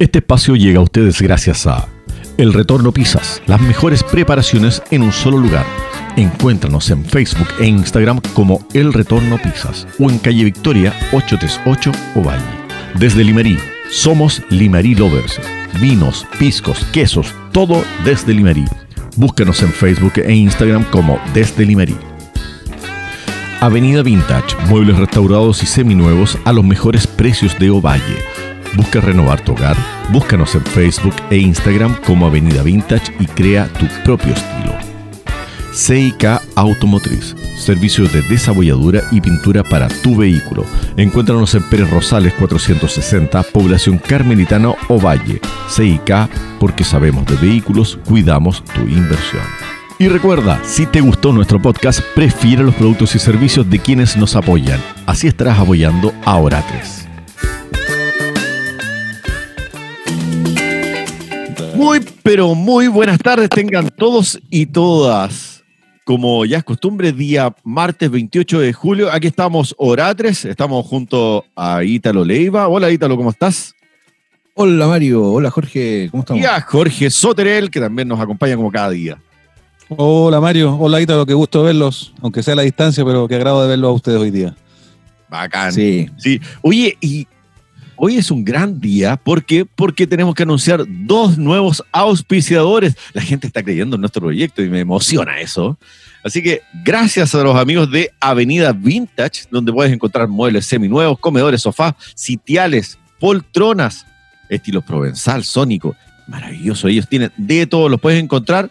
Este espacio llega a ustedes gracias a El Retorno Pizzas, las mejores preparaciones en un solo lugar. Encuéntranos en Facebook e Instagram como El Retorno Pizzas o en calle Victoria 838 Ovalle. Desde Limerí, somos Limerí Lovers. Vinos, piscos, quesos, todo desde Limerí. Búscanos en Facebook e Instagram como Desde Limerí. Avenida Vintage, muebles restaurados y seminuevos a los mejores precios de Ovalle Busca renovar tu hogar, búscanos en Facebook e Instagram como Avenida Vintage y crea tu propio estilo. CIK Automotriz, servicios de desabolladura y pintura para tu vehículo. Encuéntranos en Pérez Rosales 460, población Carmelitano o Valle. CIK, porque sabemos de vehículos, cuidamos tu inversión. Y recuerda, si te gustó nuestro podcast, prefiere los productos y servicios de quienes nos apoyan. Así estarás apoyando a Oratres. Pero muy buenas tardes tengan todos y todas. Como ya es costumbre, día martes 28 de julio, aquí estamos Oratres, estamos junto a Ítalo Leiva. Hola Ítalo, ¿cómo estás? Hola Mario, hola Jorge, ¿cómo estamos? Y a Jorge Soterel, que también nos acompaña como cada día. Hola Mario, hola Ítalo, qué gusto verlos, aunque sea a la distancia, pero qué agrado de verlos a ustedes hoy día. Bacán. Sí. sí. Oye, y Hoy es un gran día. ¿Por qué? Porque tenemos que anunciar dos nuevos auspiciadores. La gente está creyendo en nuestro proyecto y me emociona eso. Así que gracias a los amigos de Avenida Vintage, donde puedes encontrar muebles seminuevos, comedores, sofás, sitiales, poltronas, estilo provenzal, sónico. Maravilloso. Ellos tienen de todo. Los puedes encontrar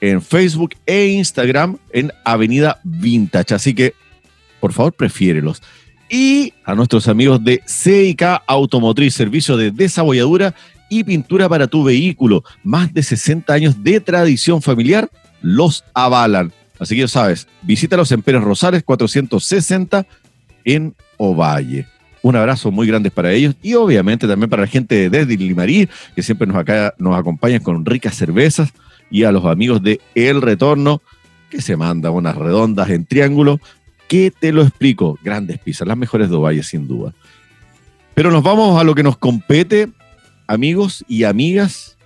en Facebook e Instagram en Avenida Vintage. Así que, por favor, prefiérelos y a nuestros amigos de CIK Automotriz, servicio de desabolladura y pintura para tu vehículo. Más de 60 años de tradición familiar los avalan. Así que ya sabes, visítalos en Pérez Rosales 460 en Ovalle. Un abrazo muy grande para ellos y obviamente también para la gente de Limarí, que siempre nos, acá, nos acompañan con ricas cervezas, y a los amigos de El Retorno, que se mandan unas redondas en triángulo ¿Qué te lo explico? Grandes pizzas, las mejores de Ovalle, sin duda. Pero nos vamos a lo que nos compete, amigos y amigas.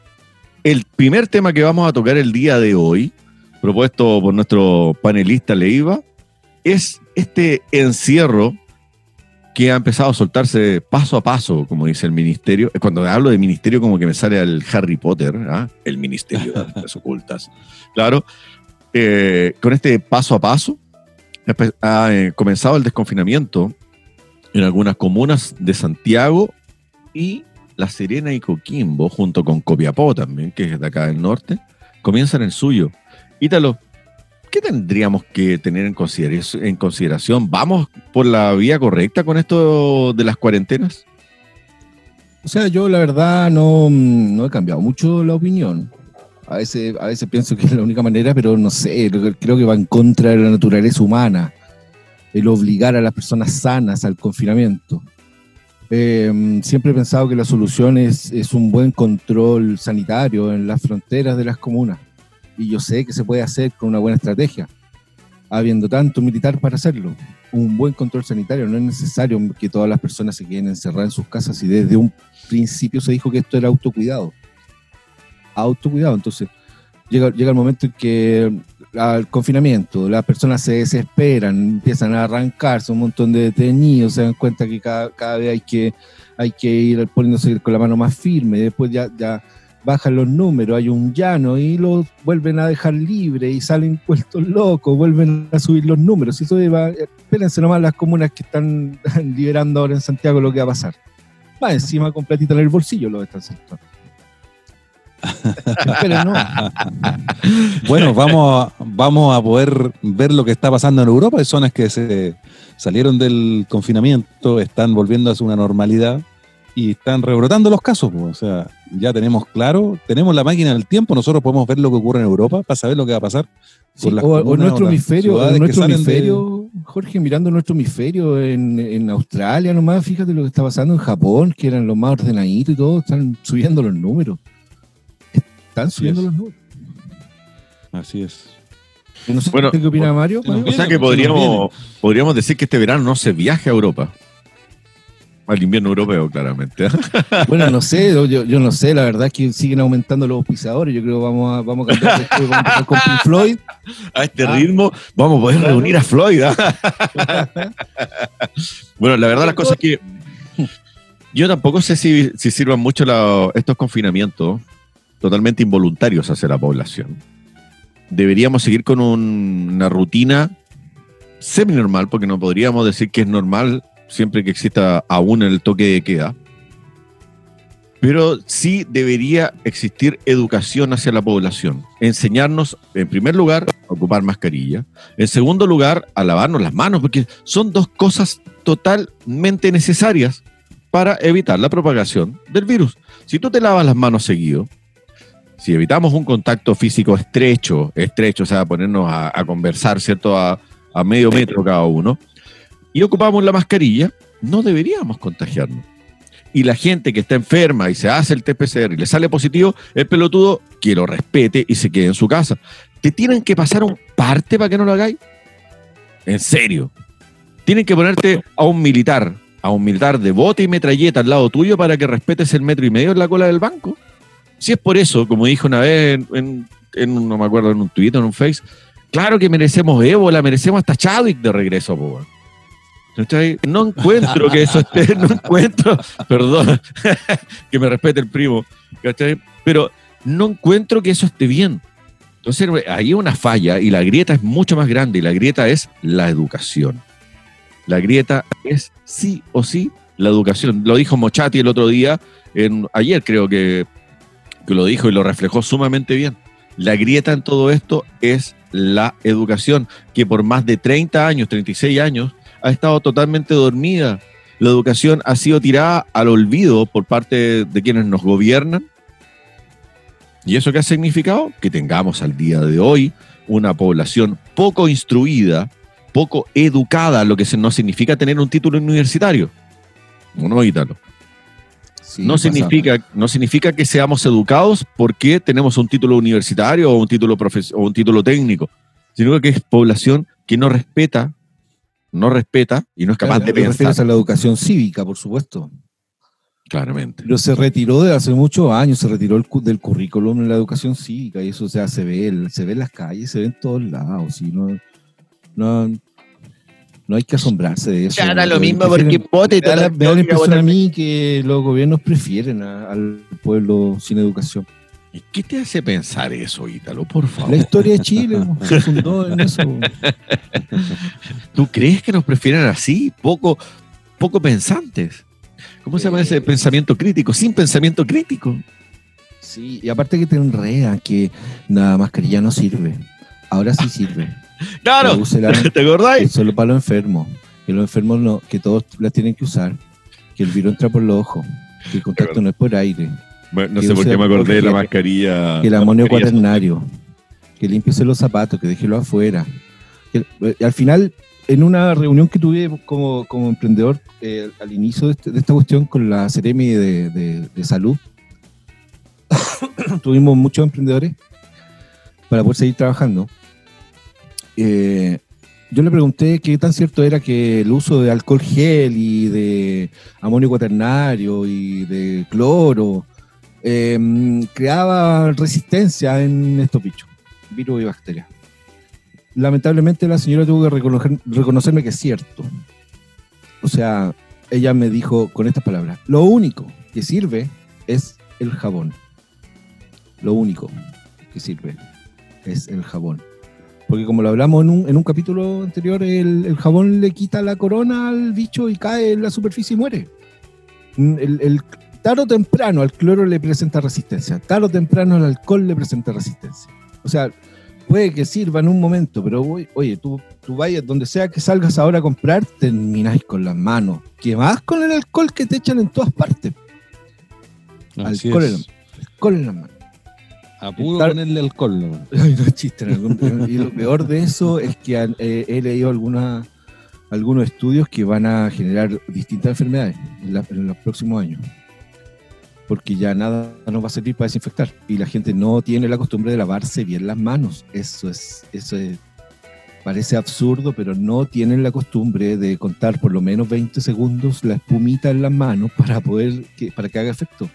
El primer tema que vamos a tocar el día de hoy, propuesto por nuestro panelista Leiva, es este encierro que ha empezado a soltarse paso a paso, como dice el ministerio. Cuando hablo de ministerio, como que me sale al Harry Potter, ¿ah? el ministerio de las ocultas. Claro, eh, con este paso a paso, ha eh, comenzado el desconfinamiento en algunas comunas de Santiago y La Serena y Coquimbo, junto con Copiapó también, que es de acá del norte, comienzan el suyo. Ítalo, ¿qué tendríamos que tener en en consideración? ¿Vamos por la vía correcta con esto de las cuarentenas? O sea, yo la verdad no, no he cambiado mucho la opinión. A veces, a veces pienso que es la única manera, pero no sé, creo que va en contra de la naturaleza humana el obligar a las personas sanas al confinamiento. Em, siempre he pensado que la solución es, es, un buen control sanitario en las fronteras de las comunas. Y yo sé que se puede hacer con una buena estrategia, habiendo tanto militar para hacerlo. Un buen control sanitario, no es necesario que todas las personas se queden encerradas en sus casas y desde un principio se dijo que esto era autocuidado autocuidado. Entonces, llega, llega el momento en que al confinamiento, las personas se desesperan, empiezan a arrancarse un montón de detenidos, se dan cuenta que cada, cada vez hay que, hay que ir poniéndose con la mano más firme, después ya, bajan los números, hay un llano y los vuelven a dejar libre y salen puestos locos, vuelven a subir los números. Y eso va, espérense nomás las comunas que están liberando ahora en Santiago lo que va a pasar. Va encima completita en el bolsillo lo están bueno, vamos a, vamos a poder ver lo que está pasando en Europa. Hay zonas que se salieron del confinamiento, están volviendo a su una normalidad y están rebrotando los casos. O sea, ya tenemos claro, tenemos la máquina del tiempo, nosotros podemos ver lo que ocurre en Europa para saber lo que va a pasar. o, nuestro hemisferio, nuestro hemisferio Jorge, mirando nuestro hemisferio en, en, Australia nomás, fíjate lo que está pasando en Japón, que eran los más ordenaditos y todo, están subiendo los números. Están subiendo los números. Así es. No sé bueno, ¿Qué opina Mario? O sea que podríamos, podríamos decir que este verano no se viaje a Europa. al invierno europeo, claramente. Bueno, no sé, yo, yo no sé, la verdad es que siguen aumentando los pisadores. Yo creo que vamos a, vamos a cambiar esto, vamos a empezar con Pink Floyd. A este ritmo vamos a poder reunir a Floyd. ¿ah? bueno, la verdad las cosas es que yo tampoco sé si, si sirvan mucho la- estos confinamientos totalmente involuntarios hacia la población. Deberíamos seguir con un- una rutina semi-normal, porque no podríamos decir que es normal siempre que exista aún el toque de queda. Pero sí debería existir educación hacia la población. Enseñarnos, en primer lugar, a ocupar mascarilla. En segundo lugar, a lavarnos las manos, porque son dos cosas totalmente necesarias para evitar la propagación del virus. Si tú te lavas las manos seguido, si evitamos un contacto físico estrecho, estrecho, o sea, ponernos a, a conversar, ¿cierto? A, a medio metro cada uno, y ocupamos la mascarilla, no deberíamos contagiarnos. Y la gente que está enferma y se hace el TPCR y le sale positivo, el pelotudo que lo respete y se quede en su casa. ¿Te tienen que pasar un parte para que no lo hagáis? En serio. Tienen que ponerte a un militar, a un militar de bote y metralleta al lado tuyo para que respetes el metro y medio en la cola del banco. Si es por eso, como dijo una vez en, no me acuerdo, en un Twitter, en un Face, claro que merecemos ébola, merecemos hasta Chadwick de regreso, po. No encuentro que eso esté, no encuentro, perdón, que me respete el primo, ¿cachai? Pero no encuentro que eso esté bien. Entonces, hay una falla y la grieta es mucho más grande y la grieta es la educación. La grieta es sí o sí la educación. Lo dijo Mochati el otro día, ayer creo que, que lo dijo y lo reflejó sumamente bien. La grieta en todo esto es la educación, que por más de 30 años, 36 años, ha estado totalmente dormida. La educación ha sido tirada al olvido por parte de quienes nos gobiernan. ¿Y eso qué ha significado? Que tengamos al día de hoy una población poco instruida, poco educada, lo que no significa tener un título universitario. No, Ítalo. Sí, No significa, no significa que seamos educados porque tenemos un título universitario o un título, profes- o un título técnico, sino que es población que no respeta, no respeta y no es capaz Claro, de te refieres pensar. a la educación cívica, por supuesto. Claramente. Pero se retiró de hace muchos años, se retiró el del currículum en la educación cívica y eso o sea, se ve, el- se ve en las calles, se ve en todos lados. Y no, no, no hay que asombrarse de eso. Ya da lo Prefieren- mismo porque vote, me da la, me da la impresión a mí que los gobiernos prefieren a- al pueblo sin educación. ¿Y qué te hace pensar eso, Ítalo? Por favor. La historia de Chile se fundó en eso. ¿Tú crees que nos prefieren así? Poco, poco pensantes. ¿Cómo se llama ese pensamiento crítico? Sin pensamiento crítico. Sí, y aparte que te enreda que la mascarilla no sirve. Ahora sí sirve. Claro, ¿te acordáis? Solo para los enfermos. Que los enfermos no, que todos las tienen que usar. Que el virus entra por los ojos. Que el contacto no es por aire. Bueno, no sé por qué me acordé de la mascarilla. Que el amonio cuaternario. Que limpiese los zapatos, que déjelo afuera. Que- eh, al final, en una reunión que tuve como, como emprendedor eh, al inicio de, este- de esta cuestión con la Ceremi de, de- de Salud, tuvimos muchos emprendedores para poder seguir trabajando. Eh, yo le pregunté qué tan cierto era que el uso de alcohol gel y de amonio cuaternario y de cloro eh, creaba resistencia en estos bichos, virus y bacterias. Lamentablemente la señora tuvo que reconocer- reconocerme que es cierto. O sea, ella me dijo con estas palabras, lo único que sirve es el jabón. Lo único que sirve es el jabón. Porque como lo hablamos en un, en un capítulo anterior, el, el jabón le quita la corona al bicho y cae en la superficie y muere. Mm, El, el- tarde o temprano al cloro le presenta resistencia, tarde o temprano al alcohol le presenta resistencia. O sea, puede que sirva en un momento, pero oye, tú, tú vayas donde sea que salgas ahora a comprar, termináis con las manos. ¿Qué más con el alcohol que te echan en todas partes? Así alcohol, es. en, alcohol en las manos. A puro Estar- ponerle alcohol. ¿no? Ay, no es chiste. en algún- y lo peor de eso es que eh, he leído alguna- algunos estudios que van a generar distintas enfermedades en, la- en los próximos años. Porque ya nada nos va a servir para desinfectar. Y la gente no tiene la costumbre de lavarse bien las manos. Eso es, eso es parece absurdo, pero no tienen la costumbre de contar por lo menos 20 segundos la espumita en las manos para poder que, para que haga efecto.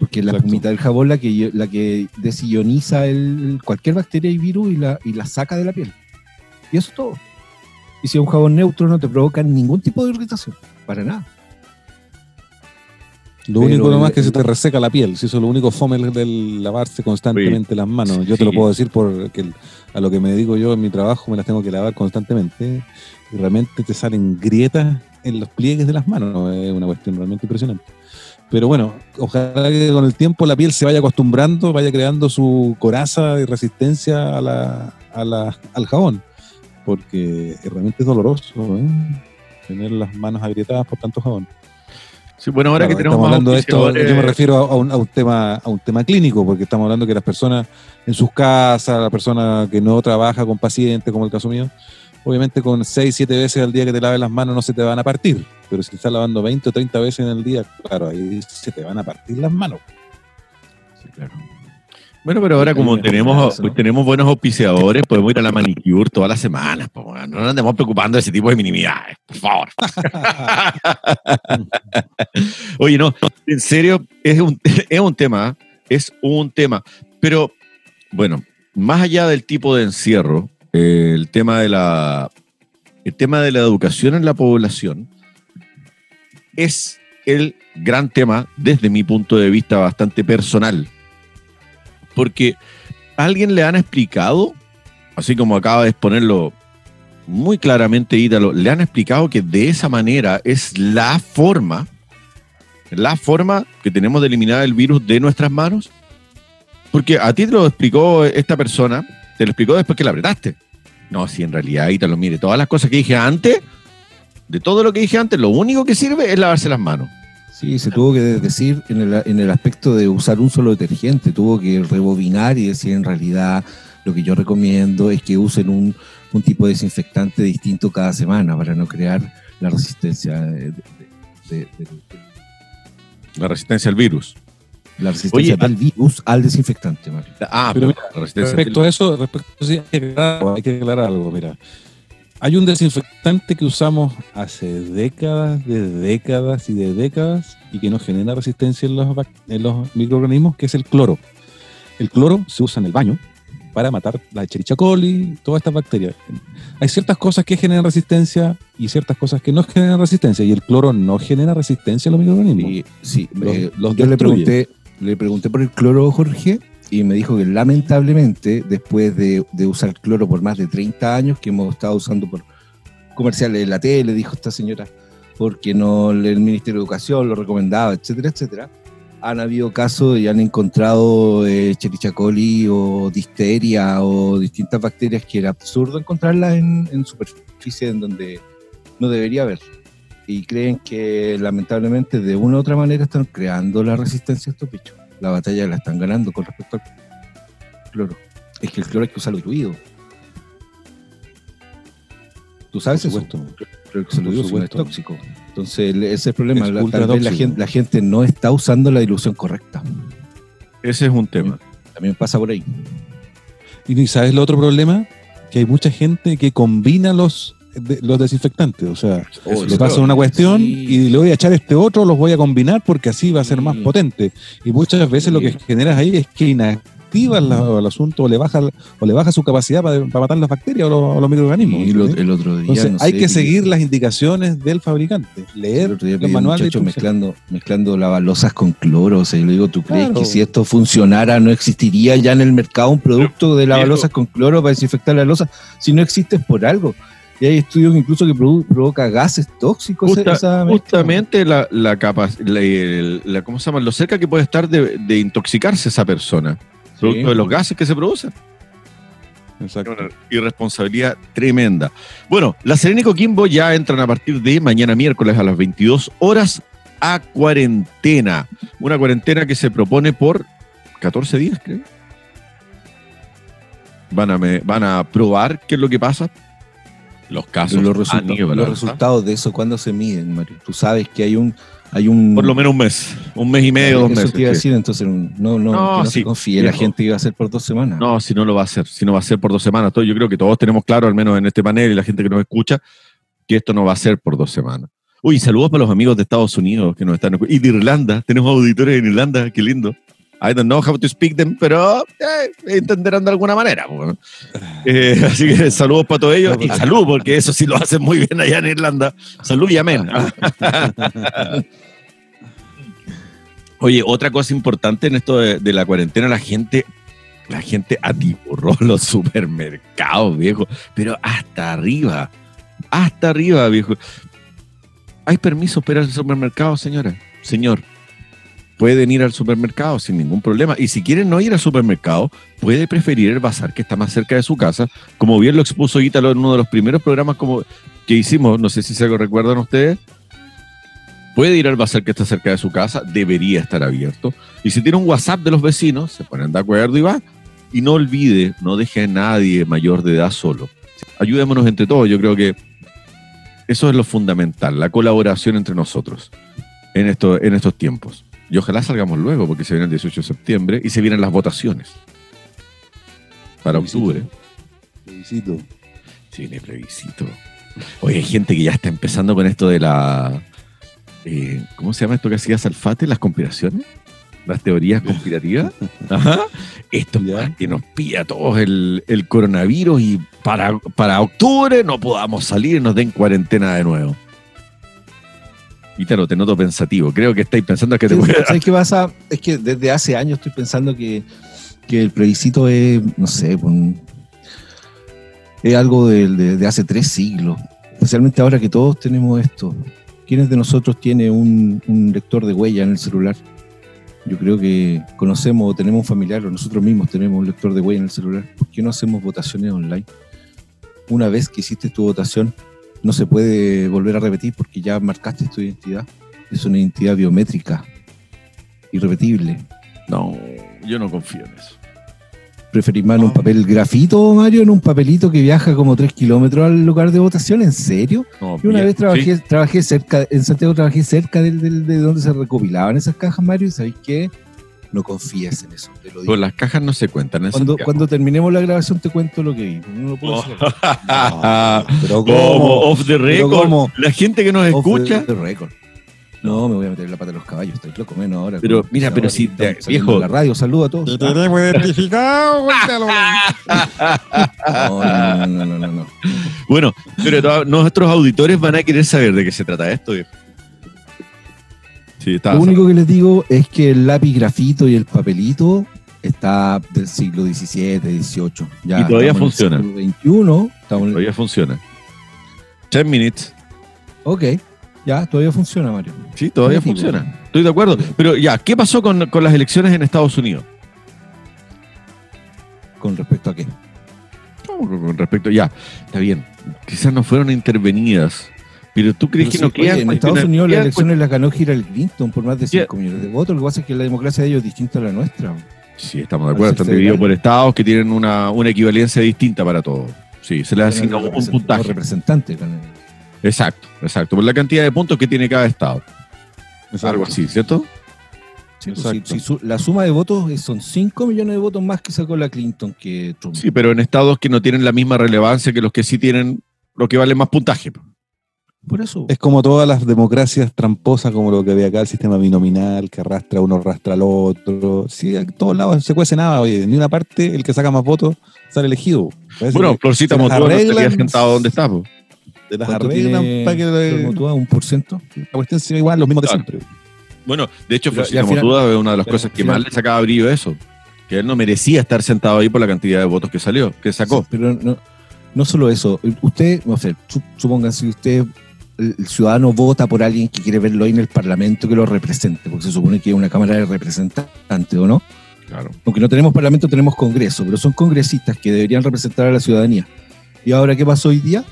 Porque la espumita del jabón la que, la que desioniza el, cualquier bacteria y virus y la, y la saca de la piel. Y eso es todo. Y si es un jabón neutro no te provoca ningún tipo de irritación, para nada. Lo único nomás es que se te reseca la piel, si eso es lo único fome del lavarse constantemente las manos. Yo te lo puedo decir porque a lo que me dedico yo en mi trabajo me las tengo que lavar constantemente y realmente te salen grietas en los pliegues de las manos. Es una cuestión realmente impresionante. Pero bueno, ojalá que con el tiempo la piel se vaya acostumbrando, vaya creando su coraza y resistencia a la, al jabón, porque realmente es doloroso ¿eh? tener las manos agrietadas por tanto jabón. Sí, bueno, ahora que tenemos hablando de esto, yo me refiero a un, tema, a un tema clínico, porque estamos hablando que las personas en sus casas, la persona que no trabaja con pacientes, como el caso mío, obviamente con 6, 7 veces al día que te laves las manos no se te van a partir, pero si estás lavando 20 o 30 veces en el día, claro, ahí se te van a partir las manos. Sí, claro. Bueno, pero ahora como tenemos, tenemos buenos auspiciadores, podemos ir a la manicure todas las semanas. no nos andemos preocupando de ese tipo de minimidades, por favor. Oye, no, en serio, es un, es un tema, es un tema. Pero, bueno, más allá del tipo de encierro, el tema de la el tema de la educación en la población es el gran tema desde mi punto de vista bastante personal porque alguien le han explicado, así como acaba de exponerlo muy claramente Ítalo, le han explicado que de esa manera es la forma, la forma que tenemos de eliminar el virus de nuestras manos. Porque a ti te lo explicó esta persona, te lo explicó después que la apretaste. No, si en realidad, Ítalo, mire, todas las cosas que dije antes, de todo lo que dije antes, lo único que sirve es lavarse las manos. Sí, se tuvo que decir en el, en el aspecto de usar un solo detergente, tuvo que rebobinar y decir en realidad lo que yo recomiendo es que usen un, tipo de desinfectante distinto cada semana para no crear la resistencia de, la resistencia al virus. La resistencia del virus al desinfectante, Mario. Ah, pero mira, respecto a eso, respecto a eso, hay que aclarar algo, mira. Hay un desinfectante que usamos hace décadas, de décadas y de décadas y que no genera resistencia en los, en los microorganismos, que es el cloro. El cloro se usa en el baño para matar la Echerichia coli, todas estas bacterias. Hay ciertas cosas que generan resistencia y ciertas cosas que no generan resistencia, y el cloro no genera resistencia a los microorganismos. Sí, sí. yo le pregunté, le pregunté por el cloro, Jorge, y me dijo que lamentablemente, después de, usar cloro por más de 30 años, que hemos estado usando por comerciales de la tele, dijo esta señora, porque no el Ministerio de Educación lo recomendaba, etcétera, etcétera, han habido casos y han encontrado eh, coli o disteria o distintas bacterias que era absurdo encontrarlas en, en superficie en donde no debería haber. Y creen que lamentablemente de una u otra manera están creando la resistencia a estos bichos la batalla la están ganando con respecto al cloro. Es que el cloro hay que usarlo diluido. ¿Tú sabes eso? Creo que se lo digo, es tóxico. Entonces, ese es el problema. La, la, gente, la, gente, no está usando la dilución correcta. Ese es un tema. También pasa por ahí. Y ¿sabes el otro problema? Que hay mucha gente que combina los los desinfectantes. O sea, oh, le pasa una cuestión y le voy a echar este otro, los voy a combinar porque así va a ser más potente. Y muchas veces lo que generas ahí es que inactiva el asunto o le baja o le baja su capacidad para, matar las bacterias o los, microorganismos. Y el otro día. hay que seguir las indicaciones del fabricante. Leer el, manual mezclando, mezclando lavallosas con cloro. O sea, yo le digo, ¿tú crees que si esto funcionara no existiría ya en el mercado un producto de lavallosas con cloro para desinfectar la losa? Si no existe es por algo. Y hay estudios incluso que provoca gases tóxicos. justamente la, la, la, ¿cómo se llama? Lo cerca que puede estar de, intoxicarse esa persona, producto de los gases que se producen. Exacto. Una irresponsabilidad tremenda. Bueno, la Serena y Coquimbo ya entran a partir de mañana miércoles a las 22 horas a cuarentena. Una cuarentena que se propone por 14 días, creo. Van a, van a probar qué es lo que pasa los casos, los, resultados, los resultados de eso, ¿cuándo se miden, Mario? Tú sabes que hay un, hay un... Por lo menos un mes, un mes y medio, dos meses. Te iba a decir, entonces no, no, no, no se confíe la gente iba a hacer por dos semanas. No, si no lo va a hacer, si no va a ser por dos semanas. Yo creo que todos tenemos claro, al menos en este panel y la gente que nos escucha, que esto no va a ser por dos semanas. Uy, saludos para los amigos de Estados Unidos que nos están Y de Irlanda, tenemos auditores en Irlanda, qué lindo. I don't know how to speak them, pero eh, entenderán de alguna manera. Eh, así que saludos para todos ellos y salud, porque eso sí lo hacen muy bien allá en Irlanda. Salud y amén. Oye, otra cosa importante en esto de, la cuarentena, la gente, la gente atiborró los supermercados, viejo, pero hasta arriba, hasta arriba, viejo. ¿Hay permiso para ir al supermercado, señora? Señor, pueden ir al supermercado sin ningún problema. Y si quieren no ir al supermercado, puede preferir el bazar que está más cerca de su casa, como bien lo expuso Ítalo en uno de los primeros programas como, que hicimos, no sé si se lo recuerdan ustedes. Puede ir al bazar que está cerca de su casa, debería estar abierto. Y si tiene un WhatsApp de los vecinos, se ponen de acuerdo y va. Y no olvide, no deje a nadie mayor de edad solo. Ayudémonos entre todos, yo creo que eso es lo fundamental, la colaboración entre nosotros en, esto, en estos tiempos. Y ojalá salgamos luego, porque se viene el 18 de septiembre y se vienen las votaciones. Para octubre. Plebiscito. Sí, viene plebiscito. Oye, hay gente que ya está empezando con esto de la. Eh, ¿Cómo se llama esto que hacía Salfate? ¿Las conspiraciones? ¿Las teorías conspirativas? Ajá. Esto ya que nos pilla a todos el, el coronavirus y para, para octubre no podamos salir y nos den cuarentena de nuevo. Ítalo, te noto pensativo. Creo que estáis pensando que te voy a... ¿Sabes qué pasa? Es que desde hace años estoy pensando que, el plebiscito es, no sé, es algo de, hace tres siglos. Especialmente ahora que todos tenemos esto. ¿Quiénes de nosotros tiene un, lector de huella en el celular? Yo creo que conocemos o tenemos un familiar o nosotros mismos tenemos un lector de huella en el celular. ¿Por qué no hacemos votaciones online? Una vez que hiciste tu votación, no se puede volver a repetir porque ya marcaste tu identidad. Es una identidad biométrica, irrepetible. No, yo no confío en eso. ¿Preferís más en un papel grafito, Mario, en un papelito que viaja como tres kilómetros al lugar de votación? ¿En serio? No, Yo una vez trabajé, trabajé cerca, en Santiago trabajé cerca de, de donde se recopilaban esas cajas, Mario, y ¿sabéis qué? No confíes en eso. Te lo digo. las cajas no se cuentan. cuando, cuando terminemos la grabación te cuento lo que vi. No lo puedo oh. pero ¿cómo? Off the record. La gente que nos escucha. The, record. No, me voy a meter la pata de los caballos, estoy loco menos ahora. Pero mira, pero si viejo. La radio, saludo a todos. Te tenemos identificado, no, no, no, no, no, Bueno, pero nuestros auditores van a querer saber de qué se trata esto, viejo. Lo único que les digo es que el lápiz grafito y el papelito está del siglo XVII, XVIII. Ya y todavía funciona. En el siglo XXI. Todavía funciona. 10 minutes. Ok, ya, todavía funciona, Mario. Sí, todavía funciona. Estoy de acuerdo. Pero ya, ¿qué pasó con, con las elecciones en Estados Unidos? ¿Con respecto a qué? Con respecto, ya, está bien. Quizás no fueron intervenidas pero tú crees que no quedan. en Estados Unidos las elecciones las ganó Hillary Clinton por más de 5 millones de votos. Lo que pasa es que la democracia de ellos es distinta a la nuestra. Sí, estamos de acuerdo. Están divididos por estados que tienen una, una equivalencia distinta para todos. Sí, se les asigna un puntaje. representante. Exacto, exacto. Por la cantidad de puntos que tiene cada estado. Es algo así, ¿cierto? Sí, pues, la suma de votos son 5 millones de votos más que sacó la Clinton que Trump. Sí, pero en estados que no tienen la misma relevancia que los que sí tienen, lo que vale más puntaje. Por eso. Es como todas las democracias tramposas, como lo que había acá, el sistema binominal, que arrastra uno, arrastra al otro. Sí, a todos lados se cuece nada, oye, ni una parte, el que saca más votos sale elegido. bueno, Florcita Motua estaría sentado donde está. De las arreglan para que. Motua, un por ciento. La cuestión es igual, los mismos de siempre. Bueno, de hecho, Florcita Motua es una de las cosas que más le sacaba brillo eso. Que él no merecía estar sentado ahí por la cantidad de votos que salió, que sacó. pero no, no solo eso. Usted, no sé, supongan si usted el ciudadano vota por alguien que quiere verlo ahí en el Parlamento que lo represente, porque se supone que es una Cámara de Representantes, ¿o no? Claro. Aunque no tenemos Parlamento, tenemos Congreso, pero son congresistas que deberían representar a la ciudadanía. ¿Y ahora qué pasó hoy día?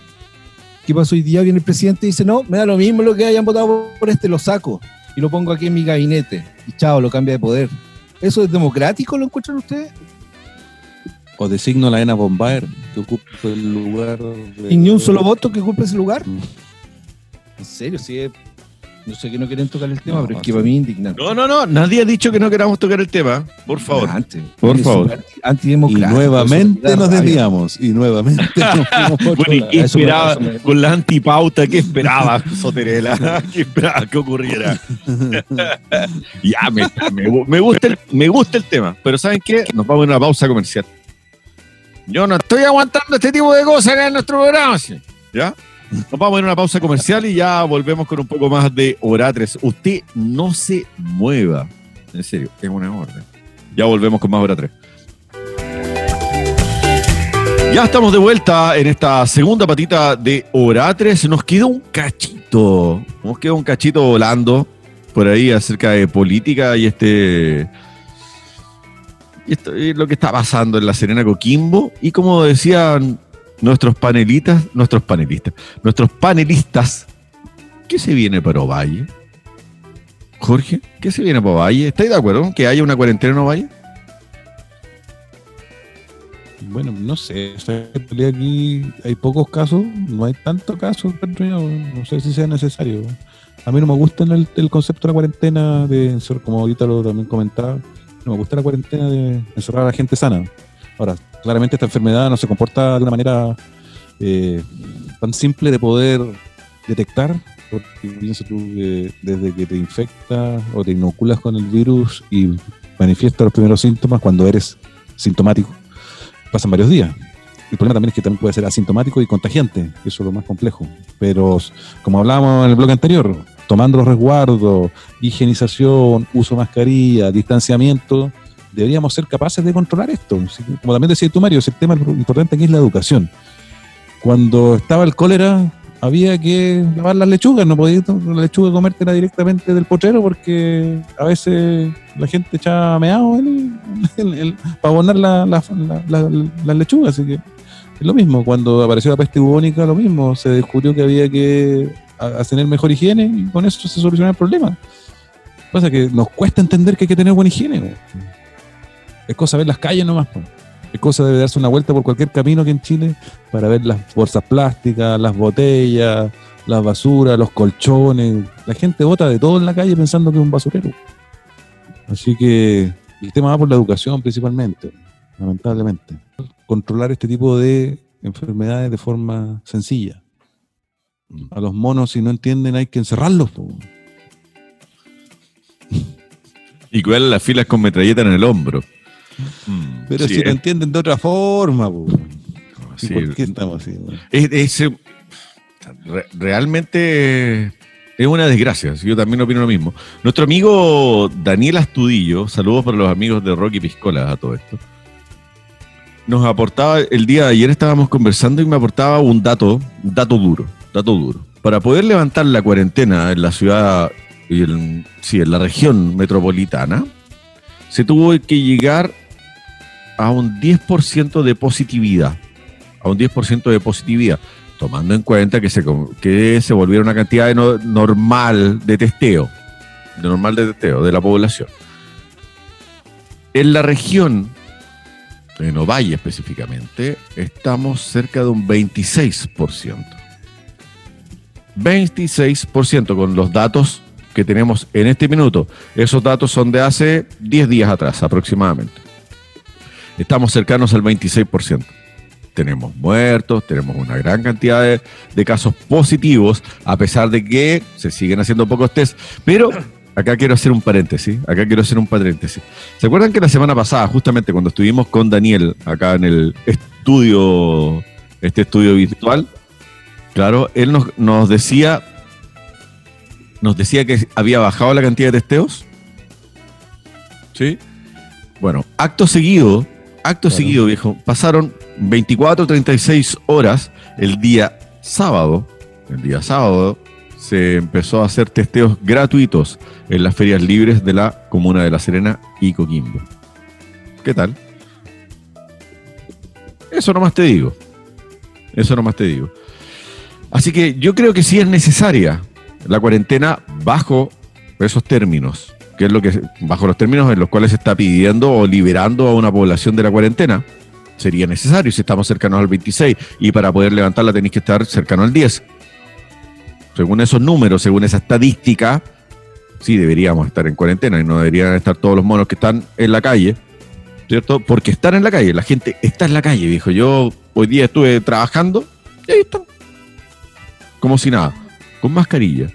¿Qué pasó hoy día? Viene el presidente y dice, no, me da lo mismo lo que hayan votado por este, lo saco y lo pongo aquí en mi gabinete. Y chao, lo cambia de poder. ¿Eso es democrático, lo encuentran ustedes? O designo a la ENA Bombaer, que ocupa el lugar. ¿Y ni un solo voto que ocupe ese lugar? Mm. En serio, sí. No sé que no quieren tocar el tema, pero es que para mí indignante. No, no, no, nadie ha dicho que no queramos tocar el tema. Por favor. Antes. Por Es favor. súper Antidemocrático. Y nuevamente nos desviamos. Y nuevamente nos fuimos Bueno, ¿y qué Eso me- esperaba eso me- con la antipauta? ¿Qué esperaba Soterela? ¿Qué esperaba que ocurriera? ya, me, me- me gusta el, me gusta el tema, pero ¿saben qué? Nos vamos a una pausa comercial. Yo no estoy aguantando este tipo de cosas acá en nuestro programa. ¿sí? ¿Ya? Nos vamos a ir a una pausa comercial y ya volvemos con un poco más de Oratres. Usted no se mueva. En serio, es una orden. Ya volvemos con más Oratres. Ya estamos de vuelta en esta segunda patita de Oratres. Nos quedó un cachito. Nos quedó un cachito volando por ahí acerca de política y este. y esto- y lo que está pasando en la Serena Coquimbo. Y como decían nuestros panelistas, nuestros panelistas, nuestros panelistas, ¿qué se viene para Ovalle? Jorge, ¿qué se viene para Ovalle? ¿Estáis de acuerdo que haya una cuarentena en Ovalle? Bueno, no sé. aquí hay pocos casos, no hay tantos casos, no sé si sea necesario. A mí no me gusta el, el concepto de la cuarentena, de como ahorita lo también comentaba, no me gusta la cuarentena de encerrar a la gente sana. Ahora, claramente esta enfermedad no se comporta de una manera eh, tan simple de poder detectar, porque tú desde que te infectas o te inoculas con el virus y manifiestas los primeros síntomas cuando eres sintomático, pasan varios días. El problema también es que también puede ser asintomático y contagiante, eso es lo más complejo. Pero como hablábamos en el bloque anterior, tomando los resguardos, higienización, uso de mascarilla, distanciamiento, deberíamos ser capaces de controlar esto. Como también decía tú, Mario, el tema importante aquí es la educación. Cuando estaba el cólera, había que lavar las lechugas, no podías la lechuga comértela directamente del potrero porque a veces la gente echaba meado para abonar la- la- la- la- las lechugas. Así que es lo mismo, cuando apareció la peste bubónica, lo mismo, se descubrió que había que tener mejor higiene y con eso se solucionó el problema. Pasa que nos cuesta entender que hay que tener buena higiene. Es cosa de ver las calles nomás. po. Es cosa de darse una vuelta por cualquier camino que en Chile para ver las bolsas plásticas, las botellas, las basuras, los colchones. La gente bota de todo en la calle pensando que es un basurero. Así que el tema va por la educación principalmente, lamentablemente. Controlar este tipo de enfermedades de forma sencilla. A los monos, si no entienden, hay que encerrarlos. po. Y cuidar las filas con metralleta en el hombro. Mm, Pero sí, si lo entienden de otra forma, po. ¿Y sí, ¿por qué estamos así? güey? es- es, eh, re- realmente es una desgracia. Yo también opino lo mismo. Nuestro amigo Daniel Astudillo, saludos para los amigos de Rocky Piscola a todo esto. Nos aportaba, el día de ayer estábamos conversando y me aportaba un dato, un dato duro, dato duro. Para poder levantar la cuarentena en la ciudad, y en, sí, en la región metropolitana, se tuvo que llegar a un 10% de positividad. A un 10% de positividad. Tomando en cuenta que se, que se volviera una cantidad de no- normal de testeo. De normal de testeo de la población. En la región, en Ovalle específicamente, estamos cerca de un 26%. 26% con los datos que tenemos en este minuto. Esos datos son de hace 10 días atrás aproximadamente. Estamos cercanos al 26%. Tenemos muertos, tenemos una gran cantidad de, casos positivos, a pesar de que se siguen haciendo pocos test. Pero acá quiero hacer un paréntesis, acá quiero hacer un paréntesis. ¿Se acuerdan que la semana pasada, justamente cuando estuvimos con Daniel acá en el estudio, este estudio virtual, claro, él nos, nos decía nos decía que había bajado la cantidad de testeos. ¿Sí? Bueno, acto seguido, acto seguido, viejo, pasaron 24, 36 horas el día sábado. El día sábado se empezó a hacer testeos gratuitos en las ferias libres de la comuna de La Serena y Coquimbo. ¿Qué tal? Eso nomás te digo. Eso nomás te digo. Así que yo creo que sí es necesaria la cuarentena bajo esos términos, que es lo que bajo los términos en los cuales se está pidiendo o liberando a una población de la cuarentena. Sería necesario si estamos cercanos al 26 y para poder levantarla tenéis que estar cercano al 10. según esos números, según esa estadística, sí deberíamos estar en cuarentena y no deberían estar todos los monos que están en la calle, ¿cierto? Porque están en la calle, la gente está en la calle, viejo. Yo hoy día estuve trabajando y ahí están. Como si nada, con mascarilla.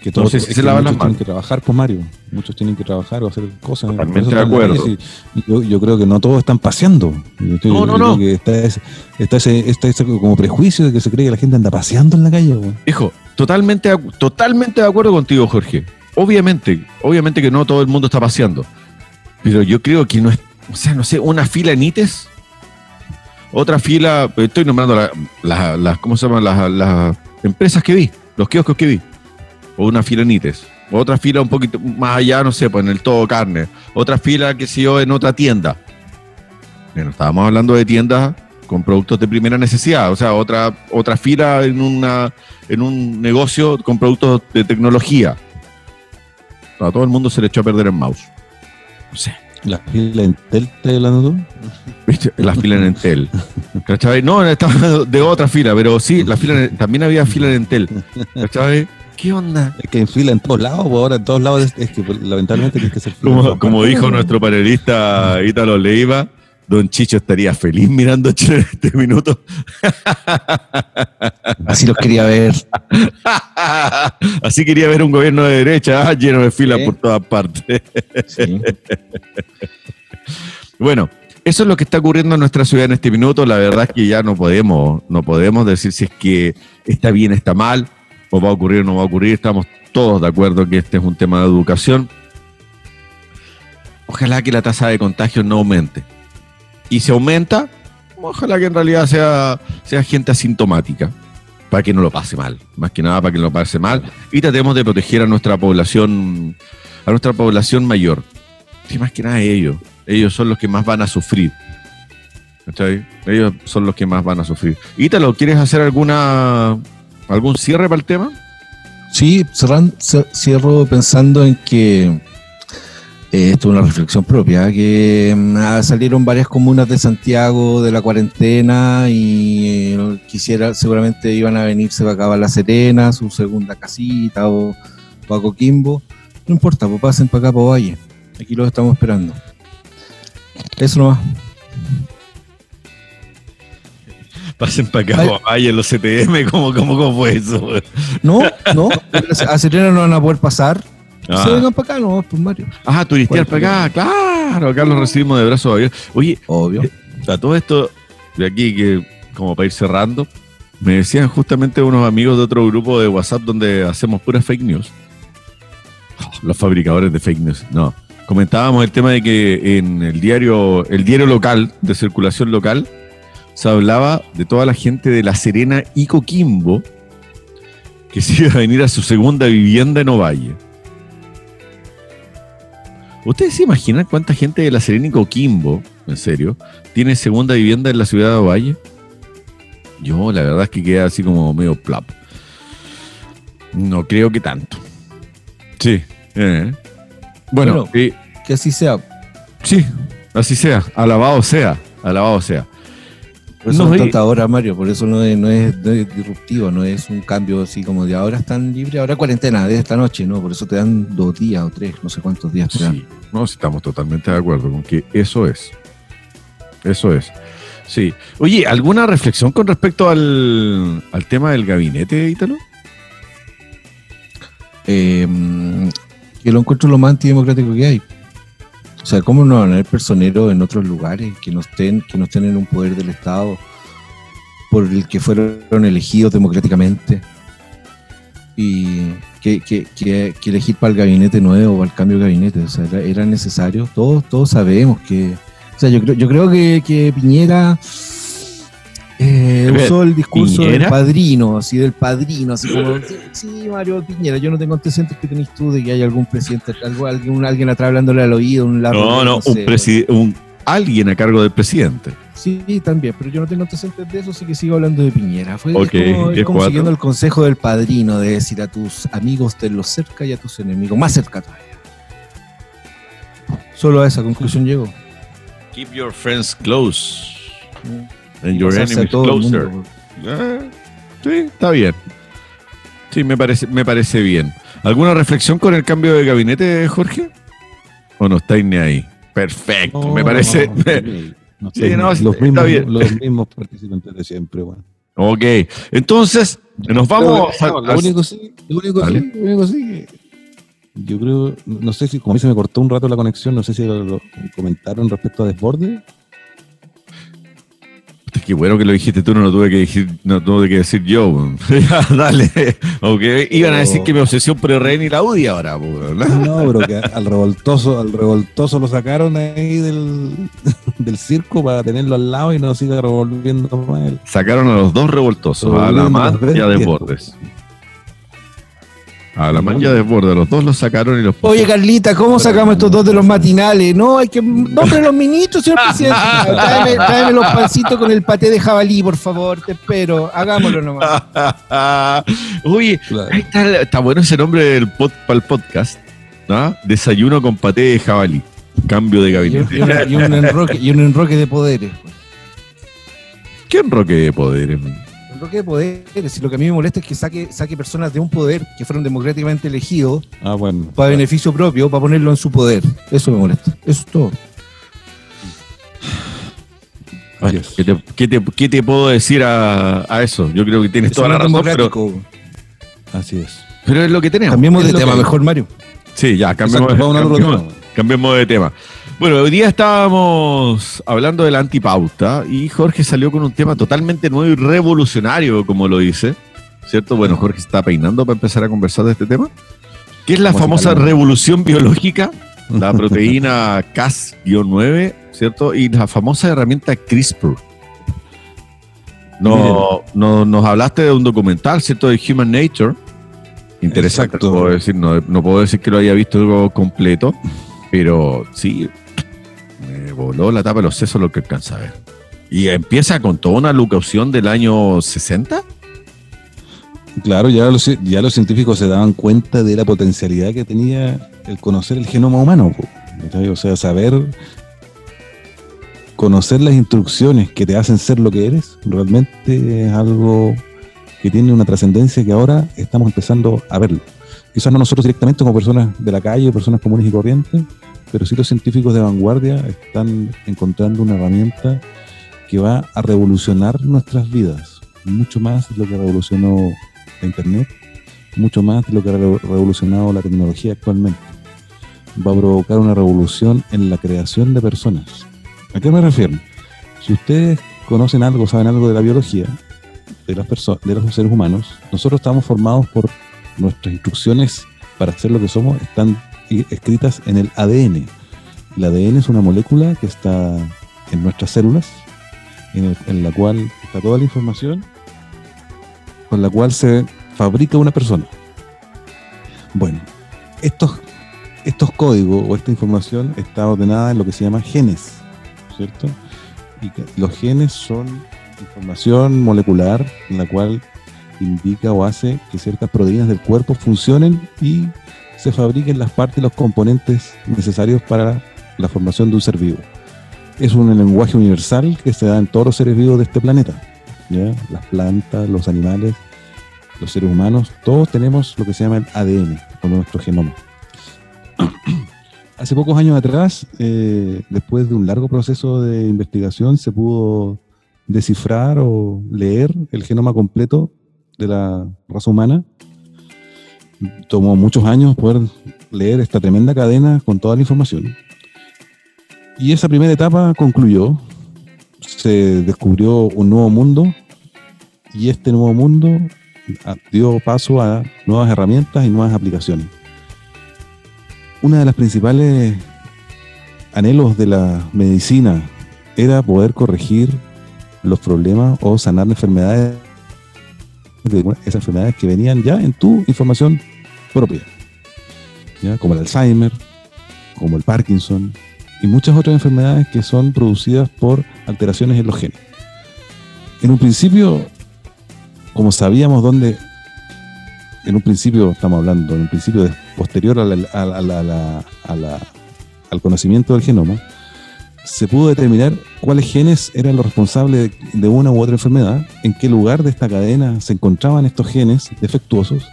Es que todos se lavan las manos. Tienen que trabajar, pues Mario. Muchos tienen que trabajar o hacer cosas. Totalmente de acuerdo. Yo, creo que no todos están paseando. no, no, no. está, ese, está, ese, como prejuicio de que se cree que la gente anda paseando en la calle. Hijo, totalmente, totalmente de acuerdo contigo, Jorge. Obviamente, obviamente que no todo el mundo está paseando. Pero yo creo que no es, o sea, no sé, una fila en ITES, otra fila, estoy nombrando las, ¿cómo se llaman? Las, empresas que vi, los kioscos que vi. O una fila en ITES. Otra fila un poquito más allá, no sé, pues en el todo carne. Otra fila, que sé yo, en otra tienda. Bueno, estábamos hablando de tiendas con productos de primera necesidad. O sea, otra, otra fila en, una, en un negocio con productos de tecnología. A todo el mundo se le echó a perder el mouse. No sé. ¿La fila en Entel estás hablando tú? ¿Viste? La fila en Entel. ¿Cachai? No, estaba de otra fila, pero sí, la fila también había fila en Entel. ¿Cachai? ¿Qué onda? Es que en fila en todos lados, pues ahora en todos lados es, que lamentablemente tiene que ser fila. Como, como dijo nuestro panelista Ítalo Leiva, Don Chicho estaría feliz mirando en este minuto. Así los quería ver. Así quería ver un gobierno de derecha ah, lleno de filas por todas partes. bueno, eso es lo que está ocurriendo en nuestra ciudad en este minuto. La verdad es que ya no podemos, no podemos decir si es que está bien, está mal, o va a ocurrir o no va a ocurrir. Estamos todos de acuerdo que este es un tema de educación. Ojalá que la tasa de contagio no aumente y se aumenta, ojalá que en realidad sea, sea gente asintomática, para que no lo pase mal, más que nada para que no lo pase mal, y tratemos de proteger a nuestra población, a nuestra población mayor. Y más que nada ellos, ellos son los que más van a sufrir. Ellos son los que más van a sufrir. Ítalo, ¿quieres hacer alguna algún cierre para el tema? Sí, cierro pensando en que eh, esto es una reflexión propia, que mm, ah, salieron varias comunas de Santiago de la cuarentena y eh, quisiera, seguramente iban a venirse para acá a La Serena, su segunda casita o para Coquimbo. No importa, pues pasen para acá, para Valle. Aquí los estamos esperando. Eso nomás. Pasen para acá, para Valle, los CTM, ¿cómo, cómo, cómo fue eso? No, no, a Serena no van a poder pasar Ah. Se vengan para acá, no, pues Mario. Ajá, turistear para acá, claro, acá los recibimos de brazos abiertos. Oye, obvio. Eh, a todo esto de aquí, que como para ir cerrando, me decían justamente unos amigos de otro grupo de WhatsApp donde hacemos puras fake news. los fabricadores de fake news, no. Comentábamos el tema de que en el diario, el diario local, de circulación local, se hablaba de toda la gente de La Serena y Coquimbo que se iba a venir a su segunda vivienda en Ovalle. ¿Ustedes se imaginan cuánta gente de la Serena y Coquimbo, en serio, tiene segunda vivienda en la ciudad de Ovalle? Yo, la verdad es que queda así como medio plap. No creo que tanto. Sí. Eh. Bueno, que así sea. Sí, así sea. Alabado sea. Alabado sea. Por eso no, tanta hora, Mario, por eso no es, no, es, disruptivo, no es un cambio así como de ahora están libres, ahora cuarentena, de esta noche, ¿no? Por eso te dan dos días o tres, no sé cuántos días te dan. no, estamos totalmente de acuerdo con que eso es. Eso es. Sí. Oye, ¿alguna reflexión con respecto al, tema del gabinete, Ítalo? Eh, que lo encuentro lo más antidemocrático que hay. O sea, ¿cómo no van a haber personeros en otros lugares que no estén, que no estén en un poder del Estado por el que fueron elegidos democráticamente? Y que, elegir para el gabinete nuevo, para el cambio de gabinete, o sea, era, necesario. Todos, todos sabemos que. O sea, yo creo, yo creo que, que Piñera eh, usó el discurso del padrino, así del padrino, así como, sí, Mario Piñera, yo no tengo antecedentes que tenés tú de que hay algún presidente, algo, alguien, alguien atrás hablándole al oído, un No, no, un, alguien a cargo del presidente. Sí, también, pero yo no tengo antecedentes de eso, así que sigo hablando de Piñera. Fue como, siguiendo el consejo del padrino de decir a tus amigos tenlos cerca y a tus enemigos más cerca todavía. Solo a esa conclusión llego. Keep your friends close. Mm. And your closer. Ah, sí, está bien. Sí, me parece, me parece bien. ¿Alguna reflexión con el cambio de gabinete, Jorge? ¿O no estáis ni ahí? Perfecto, me parece. sí, no, los, mismos, bien. los mismos participantes de siempre, bueno. Ok, entonces nos vamos a, Lo único sí, lo único sí, lo único sí. Yo creo, no sé si, como a mí se me cortó un rato la conexión, no sé si lo comentaron respecto a Desborde. Qué bueno que lo dijiste tú, no lo tuve que decir, no tuve que decir yo. Dale. Okay. Iban a decir que mi obsesión por el rey y la UDI ahora, ¿no? No, pero que al revoltoso, al revoltoso lo sacaron ahí del, del circo para tenerlo al lado y no siga revolviendo más. Sacaron a los dos revoltosos, a la más y a Desbordes. A la mancha de borde, los dos los sacaron y los Oye, Carlita, ¿cómo sacamos estos dos de los matinales? No, hay que. Nombre los ministros, señor presidente. Tráeme, los pancitos con el paté de jabalí, por favor, te espero. Hagámoslo nomás. Oye, ahí está, está, bueno ese nombre del pod, para el podcast. ¿no? Desayuno con paté de jabalí. Cambio de gabinete. Y, un, enroque, y un enroque de poderes. ¿Qué enroque de poderes? Enroque de poderes. Y lo que a mí me molesta es que saque, saque personas de un poder que fueron democráticamente elegidos ah, bueno, para beneficio propio, para ponerlo en su poder. Eso me molesta. Eso es todo. ¿qué, te, puedo decir a, eso? Yo creo que tienes toda la razón. Pero... Así es. Pero es lo que tenemos. Cambiemos de tema, mejor Mario. Sí, ya, cambiemos, cambiemos de tema. Bueno, hoy día estábamos hablando de la antipauta y Jorge salió con un tema totalmente nuevo y revolucionario, como lo dice. ¿Cierto? Bueno, Jorge está peinando para empezar a conversar de este tema. ¿Qué es la famosa revolución biológica? La proteína Cas-9, ¿cierto? Y la famosa herramienta CRISPR. No, no, nos hablaste de un documental, ¿cierto? De Human Nature. Interesante, no puedo, decir, no, no puedo decir que lo haya visto completo, pero sí, me voló la tapa de los sesos lo que alcanza a ver. Y empieza con toda una locución del año 60. Claro, ya los, ya los científicos se daban cuenta de la potencialidad que tenía el conocer el genoma humano. O sea, saber conocer las instrucciones que te hacen ser lo que eres, realmente es algo que tiene una trascendencia que ahora estamos empezando a verlo. Quizás no nosotros directamente como personas de la calle, personas comunes y corrientes, pero sí los científicos de vanguardia están encontrando una herramienta que va a revolucionar nuestras vidas, mucho más de lo que revolucionó la Internet, mucho más de lo que ha revolucionado la tecnología actualmente. Va a provocar una revolución en la creación de personas. ¿A qué me refiero? Si ustedes conocen algo, saben algo de la biología, de las de los seres humanos, nosotros estamos formados por nuestras instrucciones para ser lo que somos, están escritas en el ADN. El ADN es una molécula que está en nuestras células, en, la cual está toda la información con la cual se fabrica una persona. Bueno, estos, estos códigos o esta información está ordenada en lo que se llama genes, ¿cierto? Y los genes son información molecular en la cual indica o hace que ciertas proteínas del cuerpo funcionen y se fabriquen las partes y los componentes necesarios para la formación de un ser vivo. Es un lenguaje universal que se da en todos los seres vivos de este planeta. Las plantas, los animales, los seres humanos, todos tenemos lo que se llama el ADN, con nuestro genoma. Hace pocos años atrás, eh, después de un largo proceso de investigación, se pudo descifrar o leer el genoma completo de la raza humana tomó muchos años poder leer esta tremenda cadena con toda la información. Y esa primera etapa concluyó, se descubrió un nuevo mundo y este nuevo mundo dio paso a nuevas herramientas y nuevas aplicaciones. Una de las principales anhelos de la medicina era poder corregir los problemas o sanar enfermedades esas enfermedades que venían ya en tu información propia, como el Alzheimer, como el Parkinson y muchas otras enfermedades que son producidas por alteraciones en los genes. En un principio, como sabíamos dónde, en un principio estamos hablando, en un principio posterior al conocimiento del genoma, se pudo determinar cuáles genes eran los responsables de, una u otra enfermedad, en qué lugar de esta cadena se encontraban estos genes defectuosos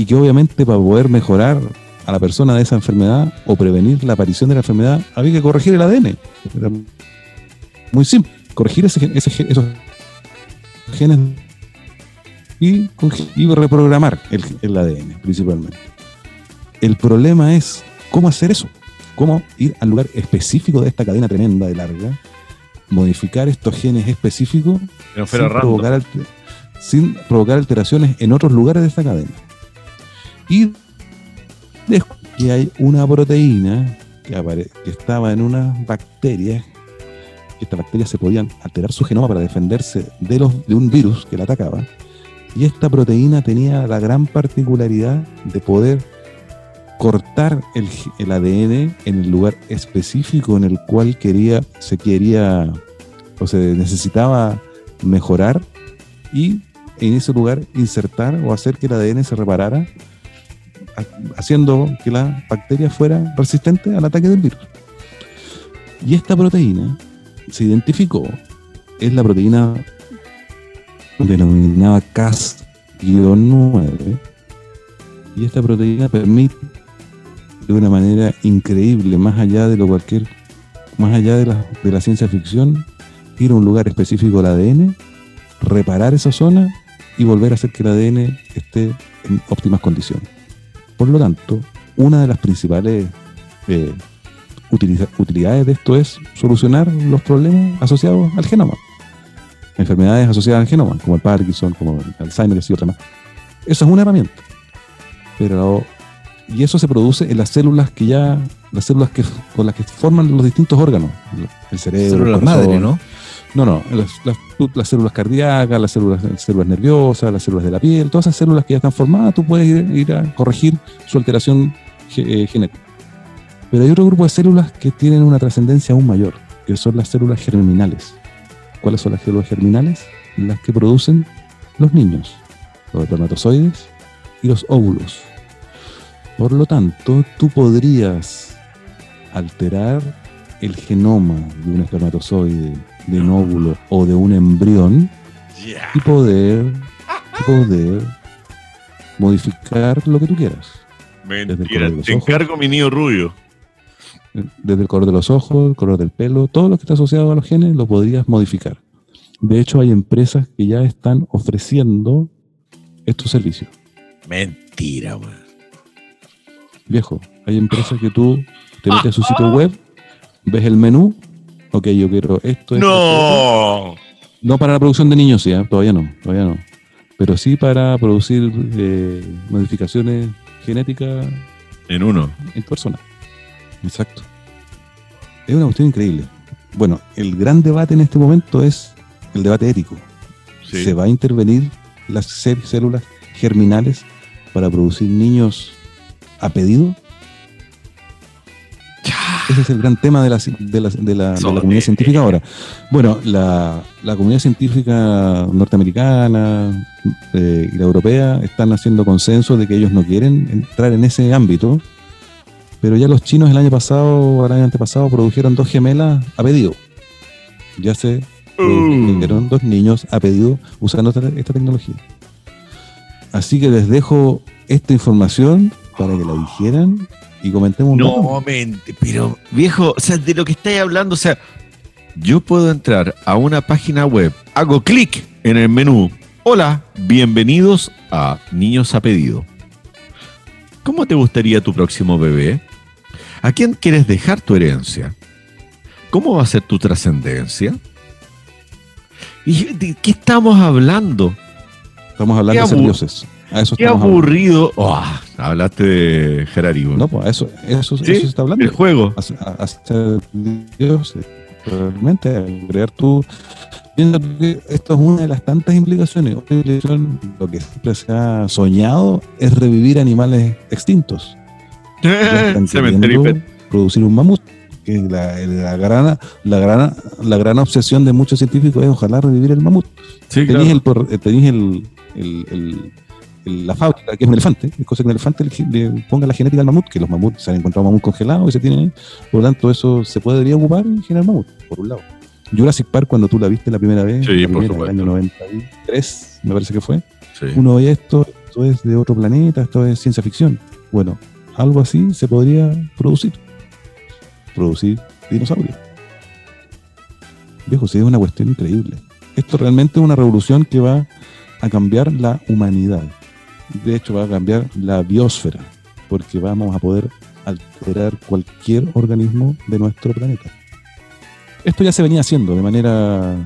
y que obviamente para poder mejorar a la persona de esa enfermedad o prevenir la aparición de la enfermedad, había que corregir el ADN. Era muy simple, corregir ese, ese, esos genes y, y reprogramar el, el, ADN principalmente. El problema es cómo hacer eso, cómo ir al lugar específico de esta cadena tremenda de larga, modificar estos genes específicos sin provocar, sin provocar alteraciones en otros lugares de esta cadena. Y que hay una proteína que, estaba en unas bacterias, estas bacterias se podían alterar su genoma para defenderse de, los, de un virus que la atacaba, y esta proteína tenía la gran particularidad de poder cortar el, el, ADN en el lugar específico en el cual quería, se quería o se necesitaba mejorar y en ese lugar insertar o hacer que el ADN se reparara haciendo que la bacteria fuera resistente al ataque del virus. Y esta proteína se identificó, es la proteína denominada Cas-9, y esta proteína permite de una manera increíble, más allá de lo cualquier, más allá de la, de la ciencia ficción, ir a un lugar específico del ADN, reparar esa zona y volver a hacer que el ADN esté en óptimas condiciones. Por lo tanto, una de las principales eh, utilidades de esto es solucionar los problemas asociados al genoma. Enfermedades asociadas al genoma, como el Parkinson, como el Alzheimer y otras más. Eso es una herramienta. Pero, y eso se produce en las células que ya, las células que, con las que forman los distintos órganos. El cerebro, la madre, ¿no? No, no, las, células cardíacas, las células, células nerviosas, las células de la piel, todas esas células que ya están formadas, tú puedes ir, a corregir su alteración eh, genética. Pero hay otro grupo de células que tienen una trascendencia aún mayor, que son las células germinales. ¿Cuáles son las células germinales? Las que producen los niños, los espermatozoides y los óvulos. Por lo tanto, tú podrías alterar el genoma de un espermatozoide de un óvulo o de un embrión y poder, poder modificar lo que tú quieras. Mentira, te encargo mi niño rubio. Desde el color de los ojos, el color del pelo, todo lo que está asociado a los genes lo podrías modificar. De hecho, hay empresas que ya están ofreciendo estos servicios. Mentira, man. Viejo, hay empresas que tú te metes a su sitio web, ves el menú ok, yo quiero esto. no. No para la producción de niños, sí, ¿eh? todavía no, todavía no. Pero sí para producir eh, modificaciones genéticas. En uno. En persona. Exacto. Es una cuestión increíble. Bueno, el gran debate en este momento es el debate ético. ¿Se va a intervenir las células germinales para producir niños a pedido? Ese es el gran tema de la, de la, de la, comunidad científica ahora. Bueno, la, comunidad científica norteamericana eh, y la europea están haciendo consenso de que ellos no quieren entrar en ese ámbito, pero ya los chinos el año pasado o el año antepasado produjeron dos gemelas a pedido. Ya se produjeron dos niños a pedido usando esta tecnología. Así que les dejo esta información para que la dijeran y comentemos un No, mente, pero viejo, o sea, de lo que estáis hablando, o sea, yo puedo entrar a una página web, hago clic en el menú. Hola, bienvenidos a Niños a Pedido. ¿Cómo te gustaría tu próximo bebé? ¿A quién quieres dejar tu herencia? ¿Cómo va a ser tu trascendencia? ¿Y de qué estamos hablando? Estamos hablando de dioses. Qué aburrido. Oh, hablaste de Gerari. No, pues eso, eso, eso se está hablando. El juego. Hacer Dios, realmente, crear tu. Esto es una de las tantas implicaciones. lo que siempre se ha soñado es revivir animales extintos. producir un mamut. Que la, la, gran, la, gran, la gran obsesión de muchos científicos es ojalá revivir el mamut. Sí, tenéis el, el, el la fábrica, que es un elefante, es cosa que un elefante le, ponga la genética al mamut, que los mamuts se han encontrado mamut congelados y se tienen Por lo tanto, eso se podría ocupar en generar mamut, por un lado. Jurassic Park, cuando tú la viste la primera vez, en el año 93, me parece que fue, uno veía esto, esto es de otro planeta, esto es ciencia ficción. Bueno, algo así se podría producir. Producir dinosaurios. Viejo, sí, es una cuestión increíble. Esto realmente es una revolución que va a cambiar la humanidad. De hecho, va a cambiar la biosfera, porque vamos a poder alterar cualquier organismo de nuestro planeta. Esto ya se venía haciendo de manera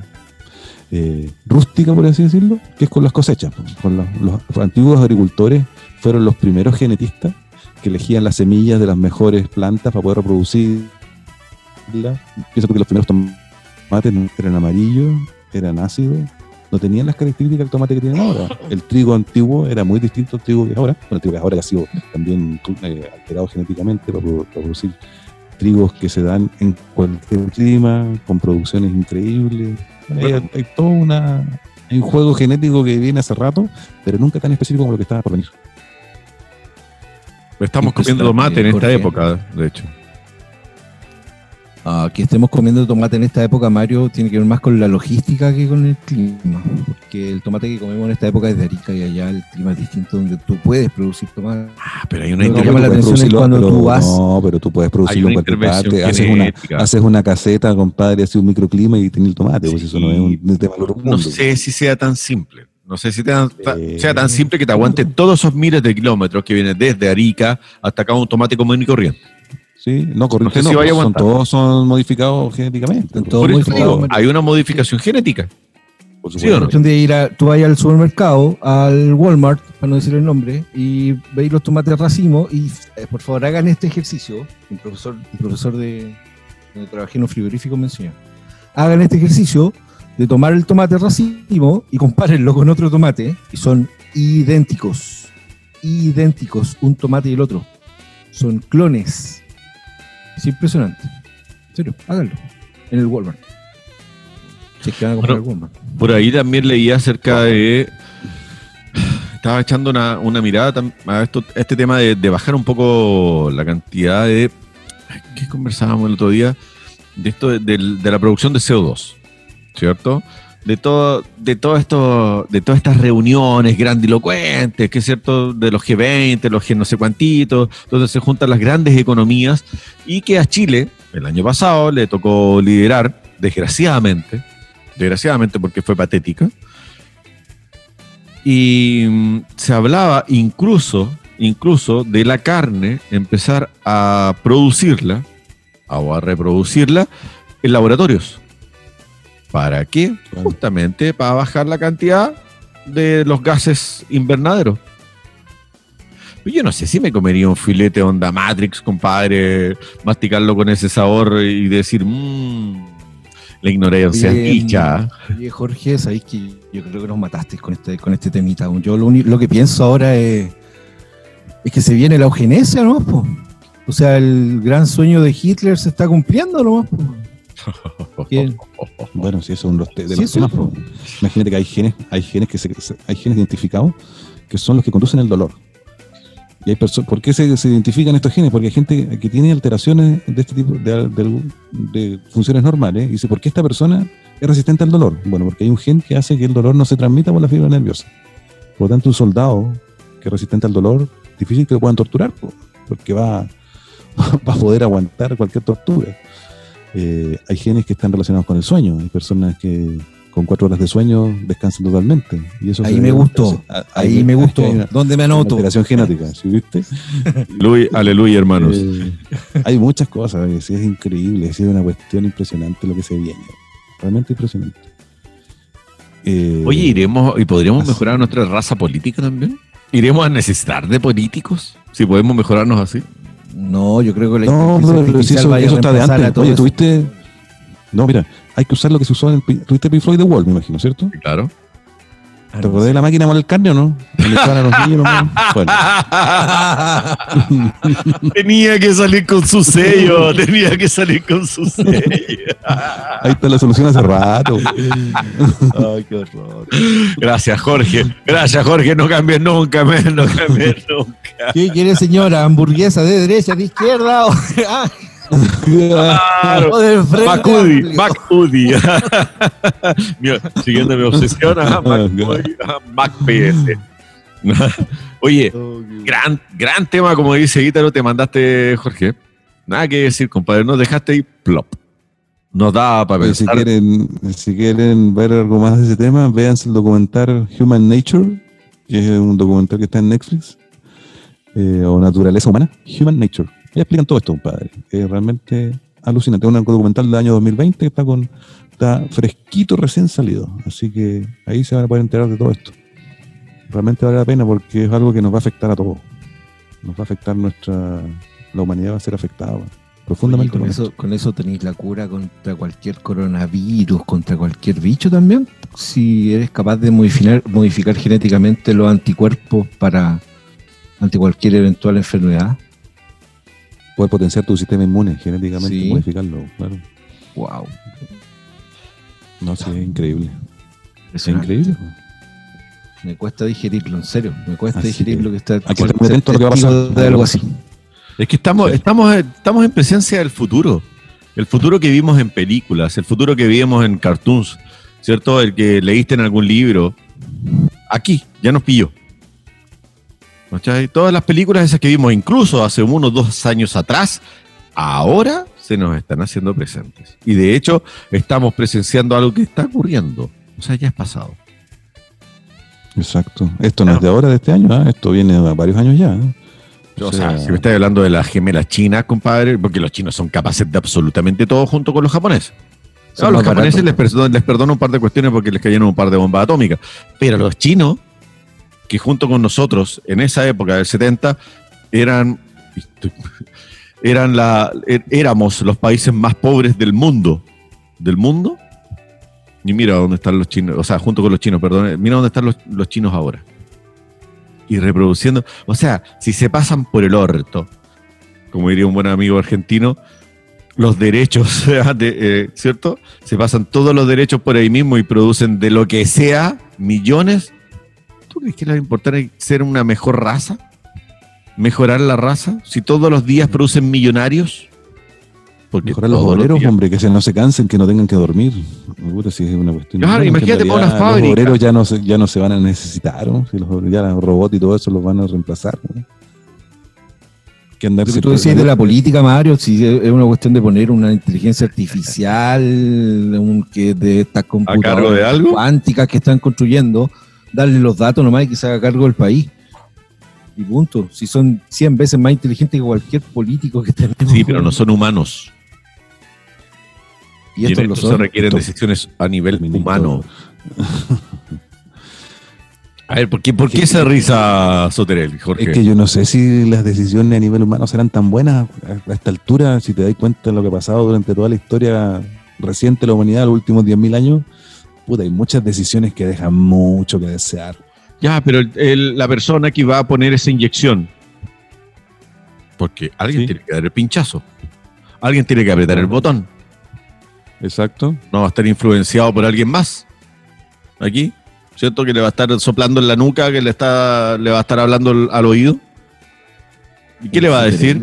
eh, rústica, por así decirlo, que es con las cosechas. Con los, antiguos agricultores fueron los primeros genetistas que elegían las semillas de las mejores plantas para poder reproducirlas. Pienso que los primeros tomates eran amarillos, eran ácidos, no tenían las características del tomate que tienen ahora. El trigo antiguo era muy distinto al trigo que ahora. Bueno, el trigo que ahora ha sido también eh, alterado genéticamente para, producir trigos que se dan en cualquier clima, con producciones increíbles. Hay, todo una, un juego genético que viene hace rato, pero nunca tan específico como lo que estaba por venir. Estamos comiendo tomate en esta época, de hecho. Ah, que estemos comiendo tomate en esta época, Mario, tiene que ver más con la logística que con el clima. Porque el tomate que comemos en esta época es de Arica y allá el clima es distinto donde tú puedes producir tomate. Ah, pero hay una intervención cuando tú vas. No, pero tú puedes producirlo en cualquier parte. Haces una, haces una caseta, compadre, haces un microclima y tienes el tomate. Pues eso no es un, tema No sé si sea tan simple. No sé si sea tan simple que te aguante todos esos miles de kilómetros que vienen desde Arica hasta acá un tomate común y corriente. Sí, no, corriente no, pues, son, todos son modificados genéticamente. hay una modificación genética. Por supuesto. ¿Sí de ir a, tú vas al supermercado, al Walmart, para no decir el nombre, y veis los tomates racimo y eh, por favor hagan este ejercicio. Un profesor, un profesor de donde trabajé en un frigorífico me enseñó. Hagan este ejercicio de tomar el tomate racimo y compárenlo con otro tomate y son idénticos. Idénticos, un tomate y el otro. Son clones. Es impresionante. En serio, háganlo. En el Walmart. Si es que van a comprar Walmart. Por ahí también leí acerca de. Estaba echando una, mirada a esto, este tema de, bajar un poco la cantidad de. ¿Qué conversábamos el otro día? De esto de, de la producción de CO2. ¿Cierto? De todo, de todo esto, de todas estas reuniones grandilocuentes, que es cierto, de los G20, los G no sé cuantitos, donde se juntan las grandes economías, y que a Chile, el año pasado, le tocó liderar, desgraciadamente, desgraciadamente porque fue patética, y mm, se hablaba incluso, incluso de la carne, empezar a producirla o a reproducirla en laboratorios ¿Para qué? Justamente para bajar la cantidad de los gases invernaderos. Yo no sé si me comería un filete onda Matrix, compadre, masticarlo con ese sabor y decir, mmm, la ignorancia dicha. Oye, Jorge, sabéis que yo creo que nos mataste con este, con este temita. Yo lo, lo que pienso ahora es, es que se viene la eugenesia, ¿no? O sea, el gran sueño de Hitler se está cumpliendo, ¿no? Bueno, si eso es uno de los temas. Imagínate que hay genes, hay genes que se, hay genes identificados que son los que conducen el dolor. Y hay ¿Por qué se, identifican estos genes? Porque hay gente que tiene alteraciones de este tipo de, funciones normales y dice, ¿por qué esta persona es resistente al dolor? Bueno, porque hay un gen que hace que el dolor no se transmita por la fibra nerviosa. Por lo tanto, un soldado que es resistente al dolor, difícil que lo puedan torturar, porque va, va a poder aguantar cualquier tortura. Eh, hay genes que están relacionados con el sueño. Hay personas que con cuatro horas de sueño descansan totalmente. Y eso ahí me gustó. ahí me gustó. ¿Dónde me anoto? Alteración genética, ¿sí viste? aleluya, hermanos. Eh, hay muchas cosas. Es, increíble. Es una cuestión impresionante lo que se viene. Realmente impresionante. Eh, Oye, iremos y podríamos mejorar nuestra raza política también. ¿Iremos a necesitar de políticos? Si podemos mejorarnos así. No, yo creo que la No, pero si eso, eso está de antes. Oye, tuviste. No, mira, hay que usar lo que se usó en el. Tuviste Pink Floyd The Wall, me imagino, ¿cierto? claro. ¿Te acordás de la máquina para el carne o no? tenía que salir con su sello, tenía que salir con su sello. Ahí está la solución hace rato. Ay, qué horror. Gracias, Jorge. Gracias, Jorge. No cambies nunca, no cambies nunca. ¿Qué quiere, señora? ¿Hamburguesa de derecha, de izquierda? Claro. Macudi, Macudi. Siguiendo mi obsesión, a Mac PS. Oye, gran, gran tema, como dice Ítalo, te mandaste, Jorge. Nada que decir, compadre, nos dejaste ahí plop. Nos da para Si pensar. quieren, si quieren ver algo más de ese tema, véanse el documental Human Nature, que es un documental que está en Netflix, eh, o Naturaleza Humana, Human Nature. Y explican todo esto, compadre. Es realmente alucinante. Un documental del año 2020 que está con está fresquito, recién salido. Así que ahí se van a poder enterar de todo esto. Realmente vale la pena porque es algo que nos va a afectar a todos. Nos va a afectar nuestra... La humanidad va a ser afectada Oye, profundamente. con, con eso, esto. con eso tenéis la cura contra cualquier coronavirus, contra cualquier bicho también. Si eres capaz de modificar, modificar genéticamente los anticuerpos para ante cualquier eventual enfermedad. Poder potenciar tu sistema inmune genéticamente Sí. y modificarlo, claro. Wow. No, sí, es increíble. Es increíble. Me cuesta digerirlo, en serio. Me cuesta Así digerir que lo que está. hay que estar muy ser atento a lo que va a pasar. testigo De algo así. Es que estamos, estamos, estamos en presencia del futuro. El futuro que vimos en películas, el futuro que vimos en cartoons, ¿cierto? El que leíste en algún libro. Aquí, ya nos pilló. ¿Cachai? Todas las películas esas que vimos, incluso hace unos dos años atrás, ahora se nos están haciendo presentes. Y de hecho, estamos presenciando algo que está ocurriendo. O sea, ya es pasado. Exacto. Esto no es de ahora, de este año, ¿ah? esto viene de varios años ya. ¿eh? O sea, si me estás hablando de las gemelas chinas, compadre, porque los chinos son capaces de absolutamente todo junto con los japoneses. A los japoneses les perdono, les perdono un par de cuestiones porque les cayeron un par de bombas atómicas. Pero los chinos, que junto con nosotros en esa época del 70, eran, eran la, er- éramos los países más pobres del mundo. ¿Del mundo? Y mira dónde están los chinos, o sea, junto con los chinos, perdón, mira dónde están los, los chinos ahora. Y reproduciendo, o sea, si se pasan por el orto, como diría un buen amigo argentino, los derechos, de, eh, ¿cierto? Se pasan todos los derechos por ahí mismo y producen de lo que sea millones. ¿Tú crees que les va a importar ser una mejor raza? ¿Mejorar la raza? Si todos los días producen millonarios. Porque Mejorar los obreros, hombre, que se no se cansen, que no tengan que dormir. Puta, si es una cuestión. Claro, en imagínate para una fábrica. Los obreros ya no, se, ya no se van a necesitar, ¿no? Si los, ya los robots y todo eso los van a reemplazar. ¿no? Que tú decías de la política, Mario, si es una cuestión de poner una inteligencia artificial, un, que de estas de computadoras algo? cuánticas que están construyendo, darle los datos nomás y que se haga cargo del país. Y punto. Si son 100 veces más inteligentes que cualquier político que tenemos. Sí, pero no son humanos. Y estos en lo esto son. se requieren Estos- decisiones a nivel Ministro. humano. A ver, ¿por qué, por qué esa risa, Soterel, Jorge? Es que yo no sé si las decisiones a nivel humano serán tan buenas a a esta altura, si te das cuenta de lo que ha pasado durante toda la historia reciente de la humanidad, los últimos 10.000 años. Puta, hay muchas decisiones que dejan mucho que desear. Ya, pero el- el- la persona que va a poner esa inyección, porque alguien Sí. tiene que dar el pinchazo, alguien tiene que apretar el botón, Exacto. no va a estar influenciado por alguien más. Aquí, ¿cierto? Que le va a estar soplando en la nuca, que le, está, le va a estar hablando al, al oído. ¿Y qué le va a decir?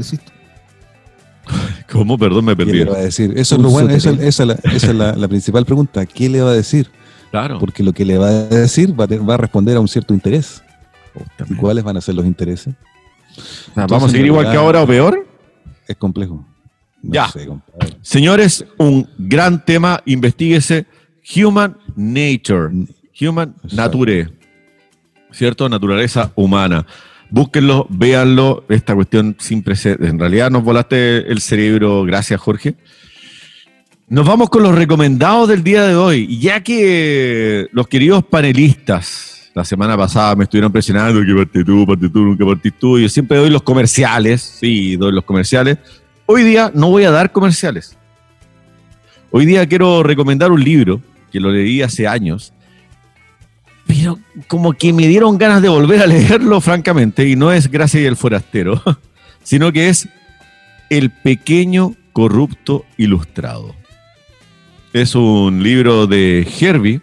¿Cómo? Perdón, me ¿Qué perdí. le va a decir? Eso es lo bueno, esa, esa es la, esa es la- la principal pregunta. ¿Qué le va a decir? Claro. Porque lo que le va a decir va va a responder a un cierto interés. ¿Y Justamente. cuáles van a ser los intereses? Sea, ¿Vamos a seguir igual que ahora o peor? Es complejo. No Ya. sé. Señores, un gran tema, investíguese Human Nature, Human Exacto. Nature, ¿cierto? Naturaleza humana. Búsquenlo, véanlo, esta cuestión sin precedentes. En realidad nos volaste el cerebro, gracias Jorge. Nos vamos con los recomendados del día de hoy, ya que los queridos panelistas la semana pasada me estuvieron presionando que parte tú, parte tú, nunca partís tú, yo siempre doy los comerciales, sí, doy los comerciales. Hoy día no voy a dar comerciales. Hoy día quiero recomendar un libro que lo leí hace años, pero como que me dieron ganas de volver a leerlo, francamente, y no es Gracia y el Forastero, sino que es El Pequeño Corrupto Ilustrado. Es un libro de Herbie,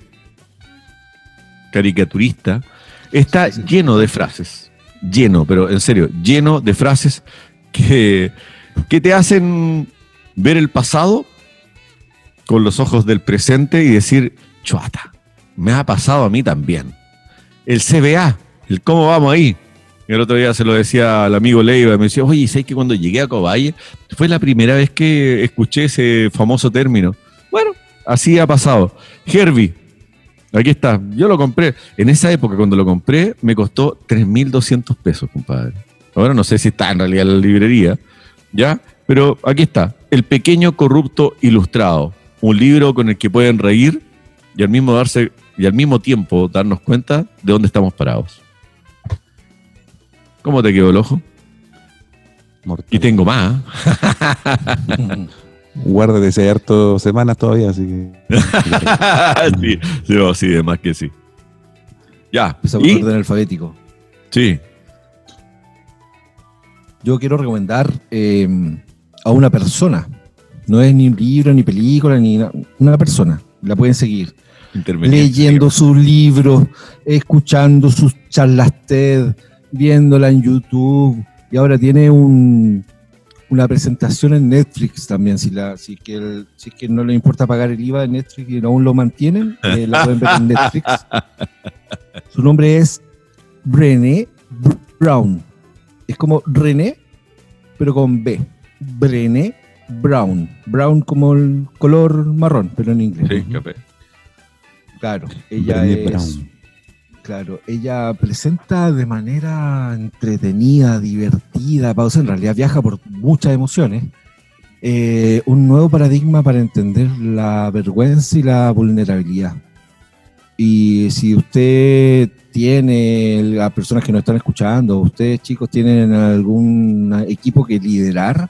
caricaturista. Está lleno de frases, lleno, pero en serio, lleno de frases que, que te hacen ver el pasado con los ojos del presente y decir, chuata, me ha pasado a mí también. El CBA, el cómo vamos ahí. El otro día se lo decía al amigo Leiva, me decía, oye, ¿sabes que cuando llegué a Cobaye fue la primera vez que escuché ese famoso término? Bueno, así ha pasado. Herbie, aquí está, yo lo compré. En esa época, cuando lo compré, me costó 3.200 pesos, compadre. Ahora no sé si está en realidad en la librería, ¿ya? Pero aquí está, El pequeño corrupto ilustrado, un libro con el que pueden reír y al mismo darse y al mismo tiempo darnos cuenta de dónde estamos parados. ¿Cómo te quedó el ojo? Y tengo más. Guárdate si hay harto semanas todavía, así que. sí, sí, oh, sí, de más que sí. Ya. Empezamos ¿Y? orden alfabético. Sí. Yo quiero recomendar eh, a una persona. No es ni un libro, ni película, ni una persona. La pueden seguir. Leyendo sus libros, escuchando sus charlas TED, viéndola en YouTube y ahora tiene un, una presentación en Netflix también. Si, la, si, que si es que no le importa pagar el IVA de Netflix y aún lo mantienen, eh, la pueden ver en Netflix. Su nombre es Brené Brown. Es como René, pero con B. Brené Brown. Brown como el color marrón, pero en inglés. Sí, Claro, ella es. Claro, ella presenta de manera entretenida, divertida, pausa, en realidad viaja por muchas emociones, eh, un nuevo paradigma para entender la vergüenza y la vulnerabilidad. Y si usted tiene, a personas que nos están escuchando, ustedes chicos tienen algún equipo que liderar,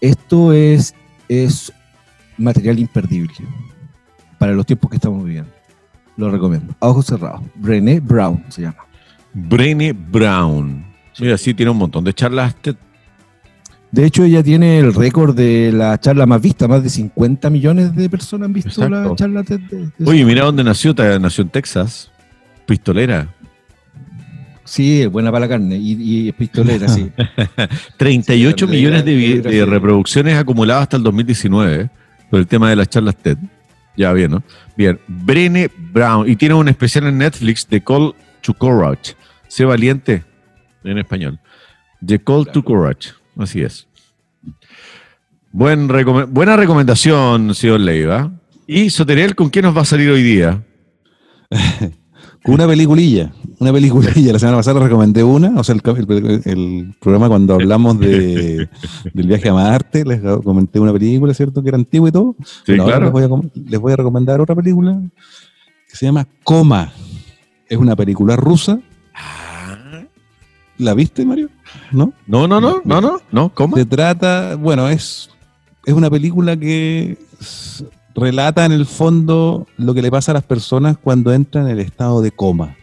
esto es, es material imperdible para los tiempos que estamos viviendo. Lo recomiendo. A ojos cerrados. Brené Brown se llama. Brené Brown. Mira, sí, tiene un montón de charlas. De hecho, ella tiene el récord de la charla más vista. Más de 50 millones de personas han visto la charla TED. Oye, mira dónde nació. Nació en Texas. Pistolera. Sí, buena para la carne y, y pistolera, sí. 38 millones de, reproducciones acumuladas hasta el 2019 ¿eh? por el tema de las charlas TED. Ya, bien, ¿no? Bien. Brene Brown. Y tiene un especial en Netflix de Call to Courage. Sé valiente en español. The Call to Courage. Así es. Buen buena recomendación, señor Leiva. ¿Y Soteriel, con qué nos va a salir hoy día? Con una peliculilla, una peliculilla. La semana pasada recomendé una, o sea, el, programa cuando hablamos de, del viaje a Marte, les comenté una película, ¿cierto? Que era antigua y todo. Sí, claro. les, voy a, recomendar otra película que se llama Coma. Es una película rusa. Ah. ¿La viste, Mario? ¿No? No, no, no, no, no, no, ¿cómo? Se trata, bueno, es, es una película que relata en el fondo lo que le pasa a las personas cuando entran en el estado de coma.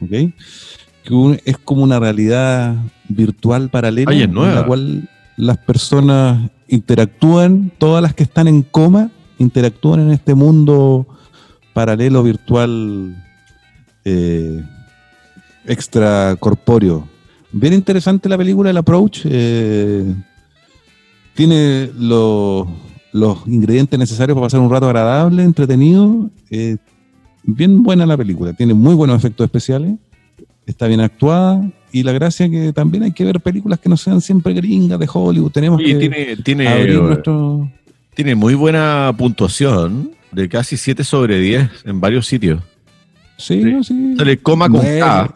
¿Ok? Que es como una realidad virtual paralela en la cual las personas interactúan, todas las que están en coma, interactúan en este mundo paralelo virtual eh, extracorpóreo. Bien interesante la película, el approach. Eh, tiene lo, los ingredientes necesarios para pasar un rato agradable, entretenido. Eh, bien buena la película, tiene muy buenos efectos especiales, está bien actuada y la gracia que también hay que ver películas que no sean siempre gringas de Hollywood. Tenemos que tiene, tiene, tiene muy buena puntuación, de casi 7 sobre 10 en varios sitios. Sí, sí. sí. coma con K.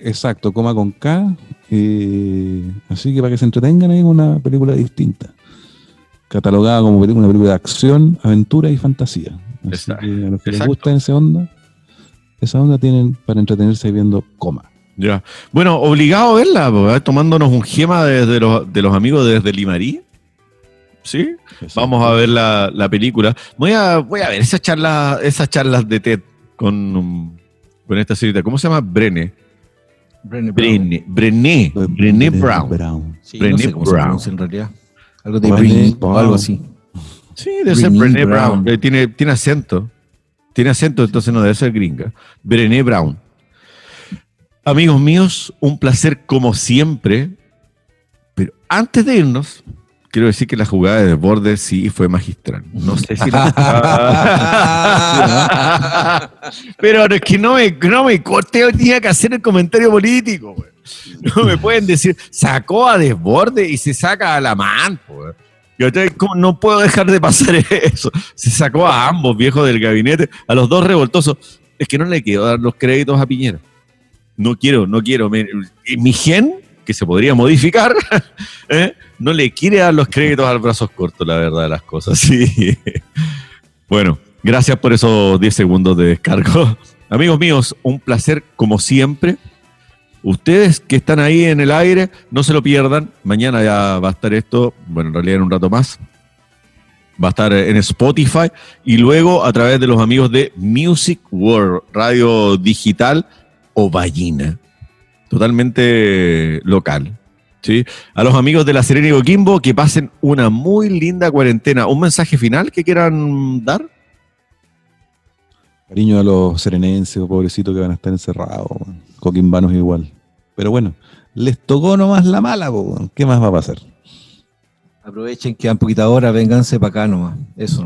Exacto, coma con K. Eh, así que para que se entretengan es una película distinta catalogada como una película de acción, aventura y fantasía. Así que a los que les gusta esa onda, esa onda tienen para entretenerse viendo coma. Ya. Bueno, obligado a verla, tomándonos un gema de, los, de los amigos desde Limarí. ¿Sí? Vamos a ver la, película. Voy a, voy a ver esas charlas, esas charlas de TED con, con esta serie. ¿Cómo se llama? Brene. Brené Brown. Brené, Brené, Brown. Brown. Brené Brown. en realidad. Algo de Brené, o algo así. Sí, debe ser Brené Brown. Eh, tiene, tiene acento. Tiene acento, entonces no debe ser gringa. Brené Brown. Amigos míos, un placer como siempre. Pero antes de irnos, quiero decir que la jugada de desborde sí fue magistral. No sé si la Pero es que no me, no me corté, tenía que hacer el comentario político. No me pueden decir, sacó a desborde y se saca a la man. Yo no puedo dejar de pasar eso. Se sacó a ambos viejos del gabinete, a los dos revoltosos. Es que no le quiero dar los créditos a Piñera. No quiero, no quiero. Mi gen, que se podría modificar, ¿eh? no le quiere dar los créditos al brazos cortos, la verdad de las cosas. Sí. Bueno, gracias por esos 10 segundos de descargo. Amigos míos, un placer como siempre. Ustedes que están ahí en el aire, no se lo pierdan. Mañana ya va a estar esto, bueno, en realidad en un rato más. Va a estar en Spotify y luego a través de los amigos de Music World, radio digital o ballina. Totalmente local. ¿sí? A los amigos de La Serena y Coquimbo que pasen una muy linda cuarentena. ¿Un mensaje final que quieran dar? Cariño a los serenenses pobrecitos que van a estar encerrados, coquimbanos igual. Pero bueno, les tocó nomás la mala, ¿qué más va a pasar? Aprovechen que han poquita hora, vénganse para acá nomás. Eso.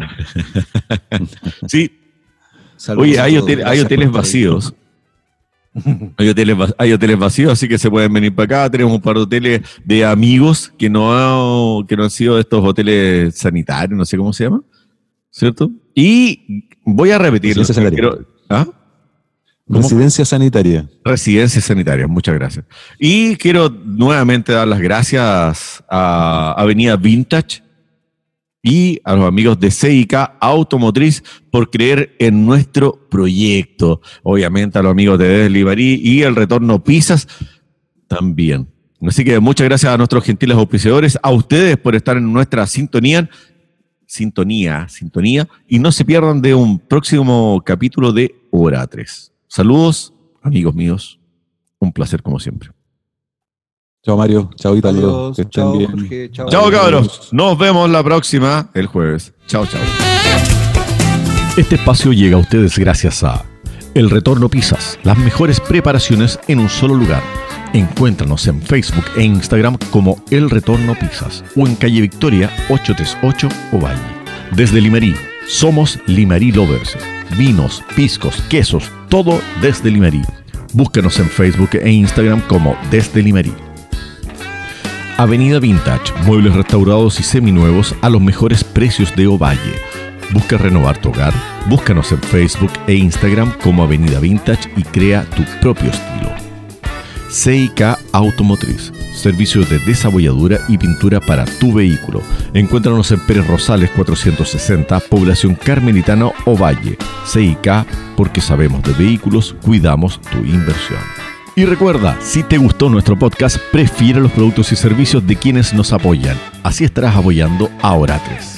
sí. Oye, hay, hay hoteles vacíos. Hay hoteles, hay hoteles vacíos, así que se pueden venir para acá. Tenemos un par de hoteles de amigos que no, que no han sido estos hoteles sanitarios, no sé cómo se llama, ¿cierto? Y voy a repetir. ¿ah? Residencia sanitaria. Residencia sanitaria, muchas gracias. Y quiero nuevamente dar las gracias a Avenida Vintage y a los amigos de CIK Automotriz por creer en nuestro proyecto. Obviamente a los amigos de Deslibarí y el Retorno Pisas también. Así que muchas gracias a nuestros gentiles auspiciadores, a ustedes por estar en nuestra sintonía, sintonía, sintonía, y no se pierdan de un próximo capítulo de Hora 3. Saludos, amigos míos. Un placer como siempre. Chao Mario, chao Italia. que estén bien. chao, cabros. Nos vemos la próxima, el jueves. Chao, chao. Este espacio llega a ustedes gracias a El Retorno Pisas, las mejores preparaciones en un solo lugar. Encuéntranos en Facebook e Instagram como El Retorno Pisas o en calle Victoria 838 Ovalle. Desde Limerí, somos Limerí Lovers. Vinos, piscos, quesos, todo desde Limerí. Búscanos en Facebook e Instagram como Desde Limerí. Avenida Vintage, muebles restaurados y seminuevos a los mejores precios de Ovalle. Busca renovar tu hogar, búscanos en Facebook e Instagram como Avenida Vintage y crea tu propio estilo. CIK Automotriz, servicios de desabolladura y pintura para tu vehículo. Encuéntranos en Pérez Rosales 460, población carmelitana Ovalle. CIK, porque sabemos de vehículos, cuidamos tu inversión. Y recuerda, si te gustó nuestro podcast, prefiere los productos y servicios de quienes nos apoyan. Así estarás apoyando a 3.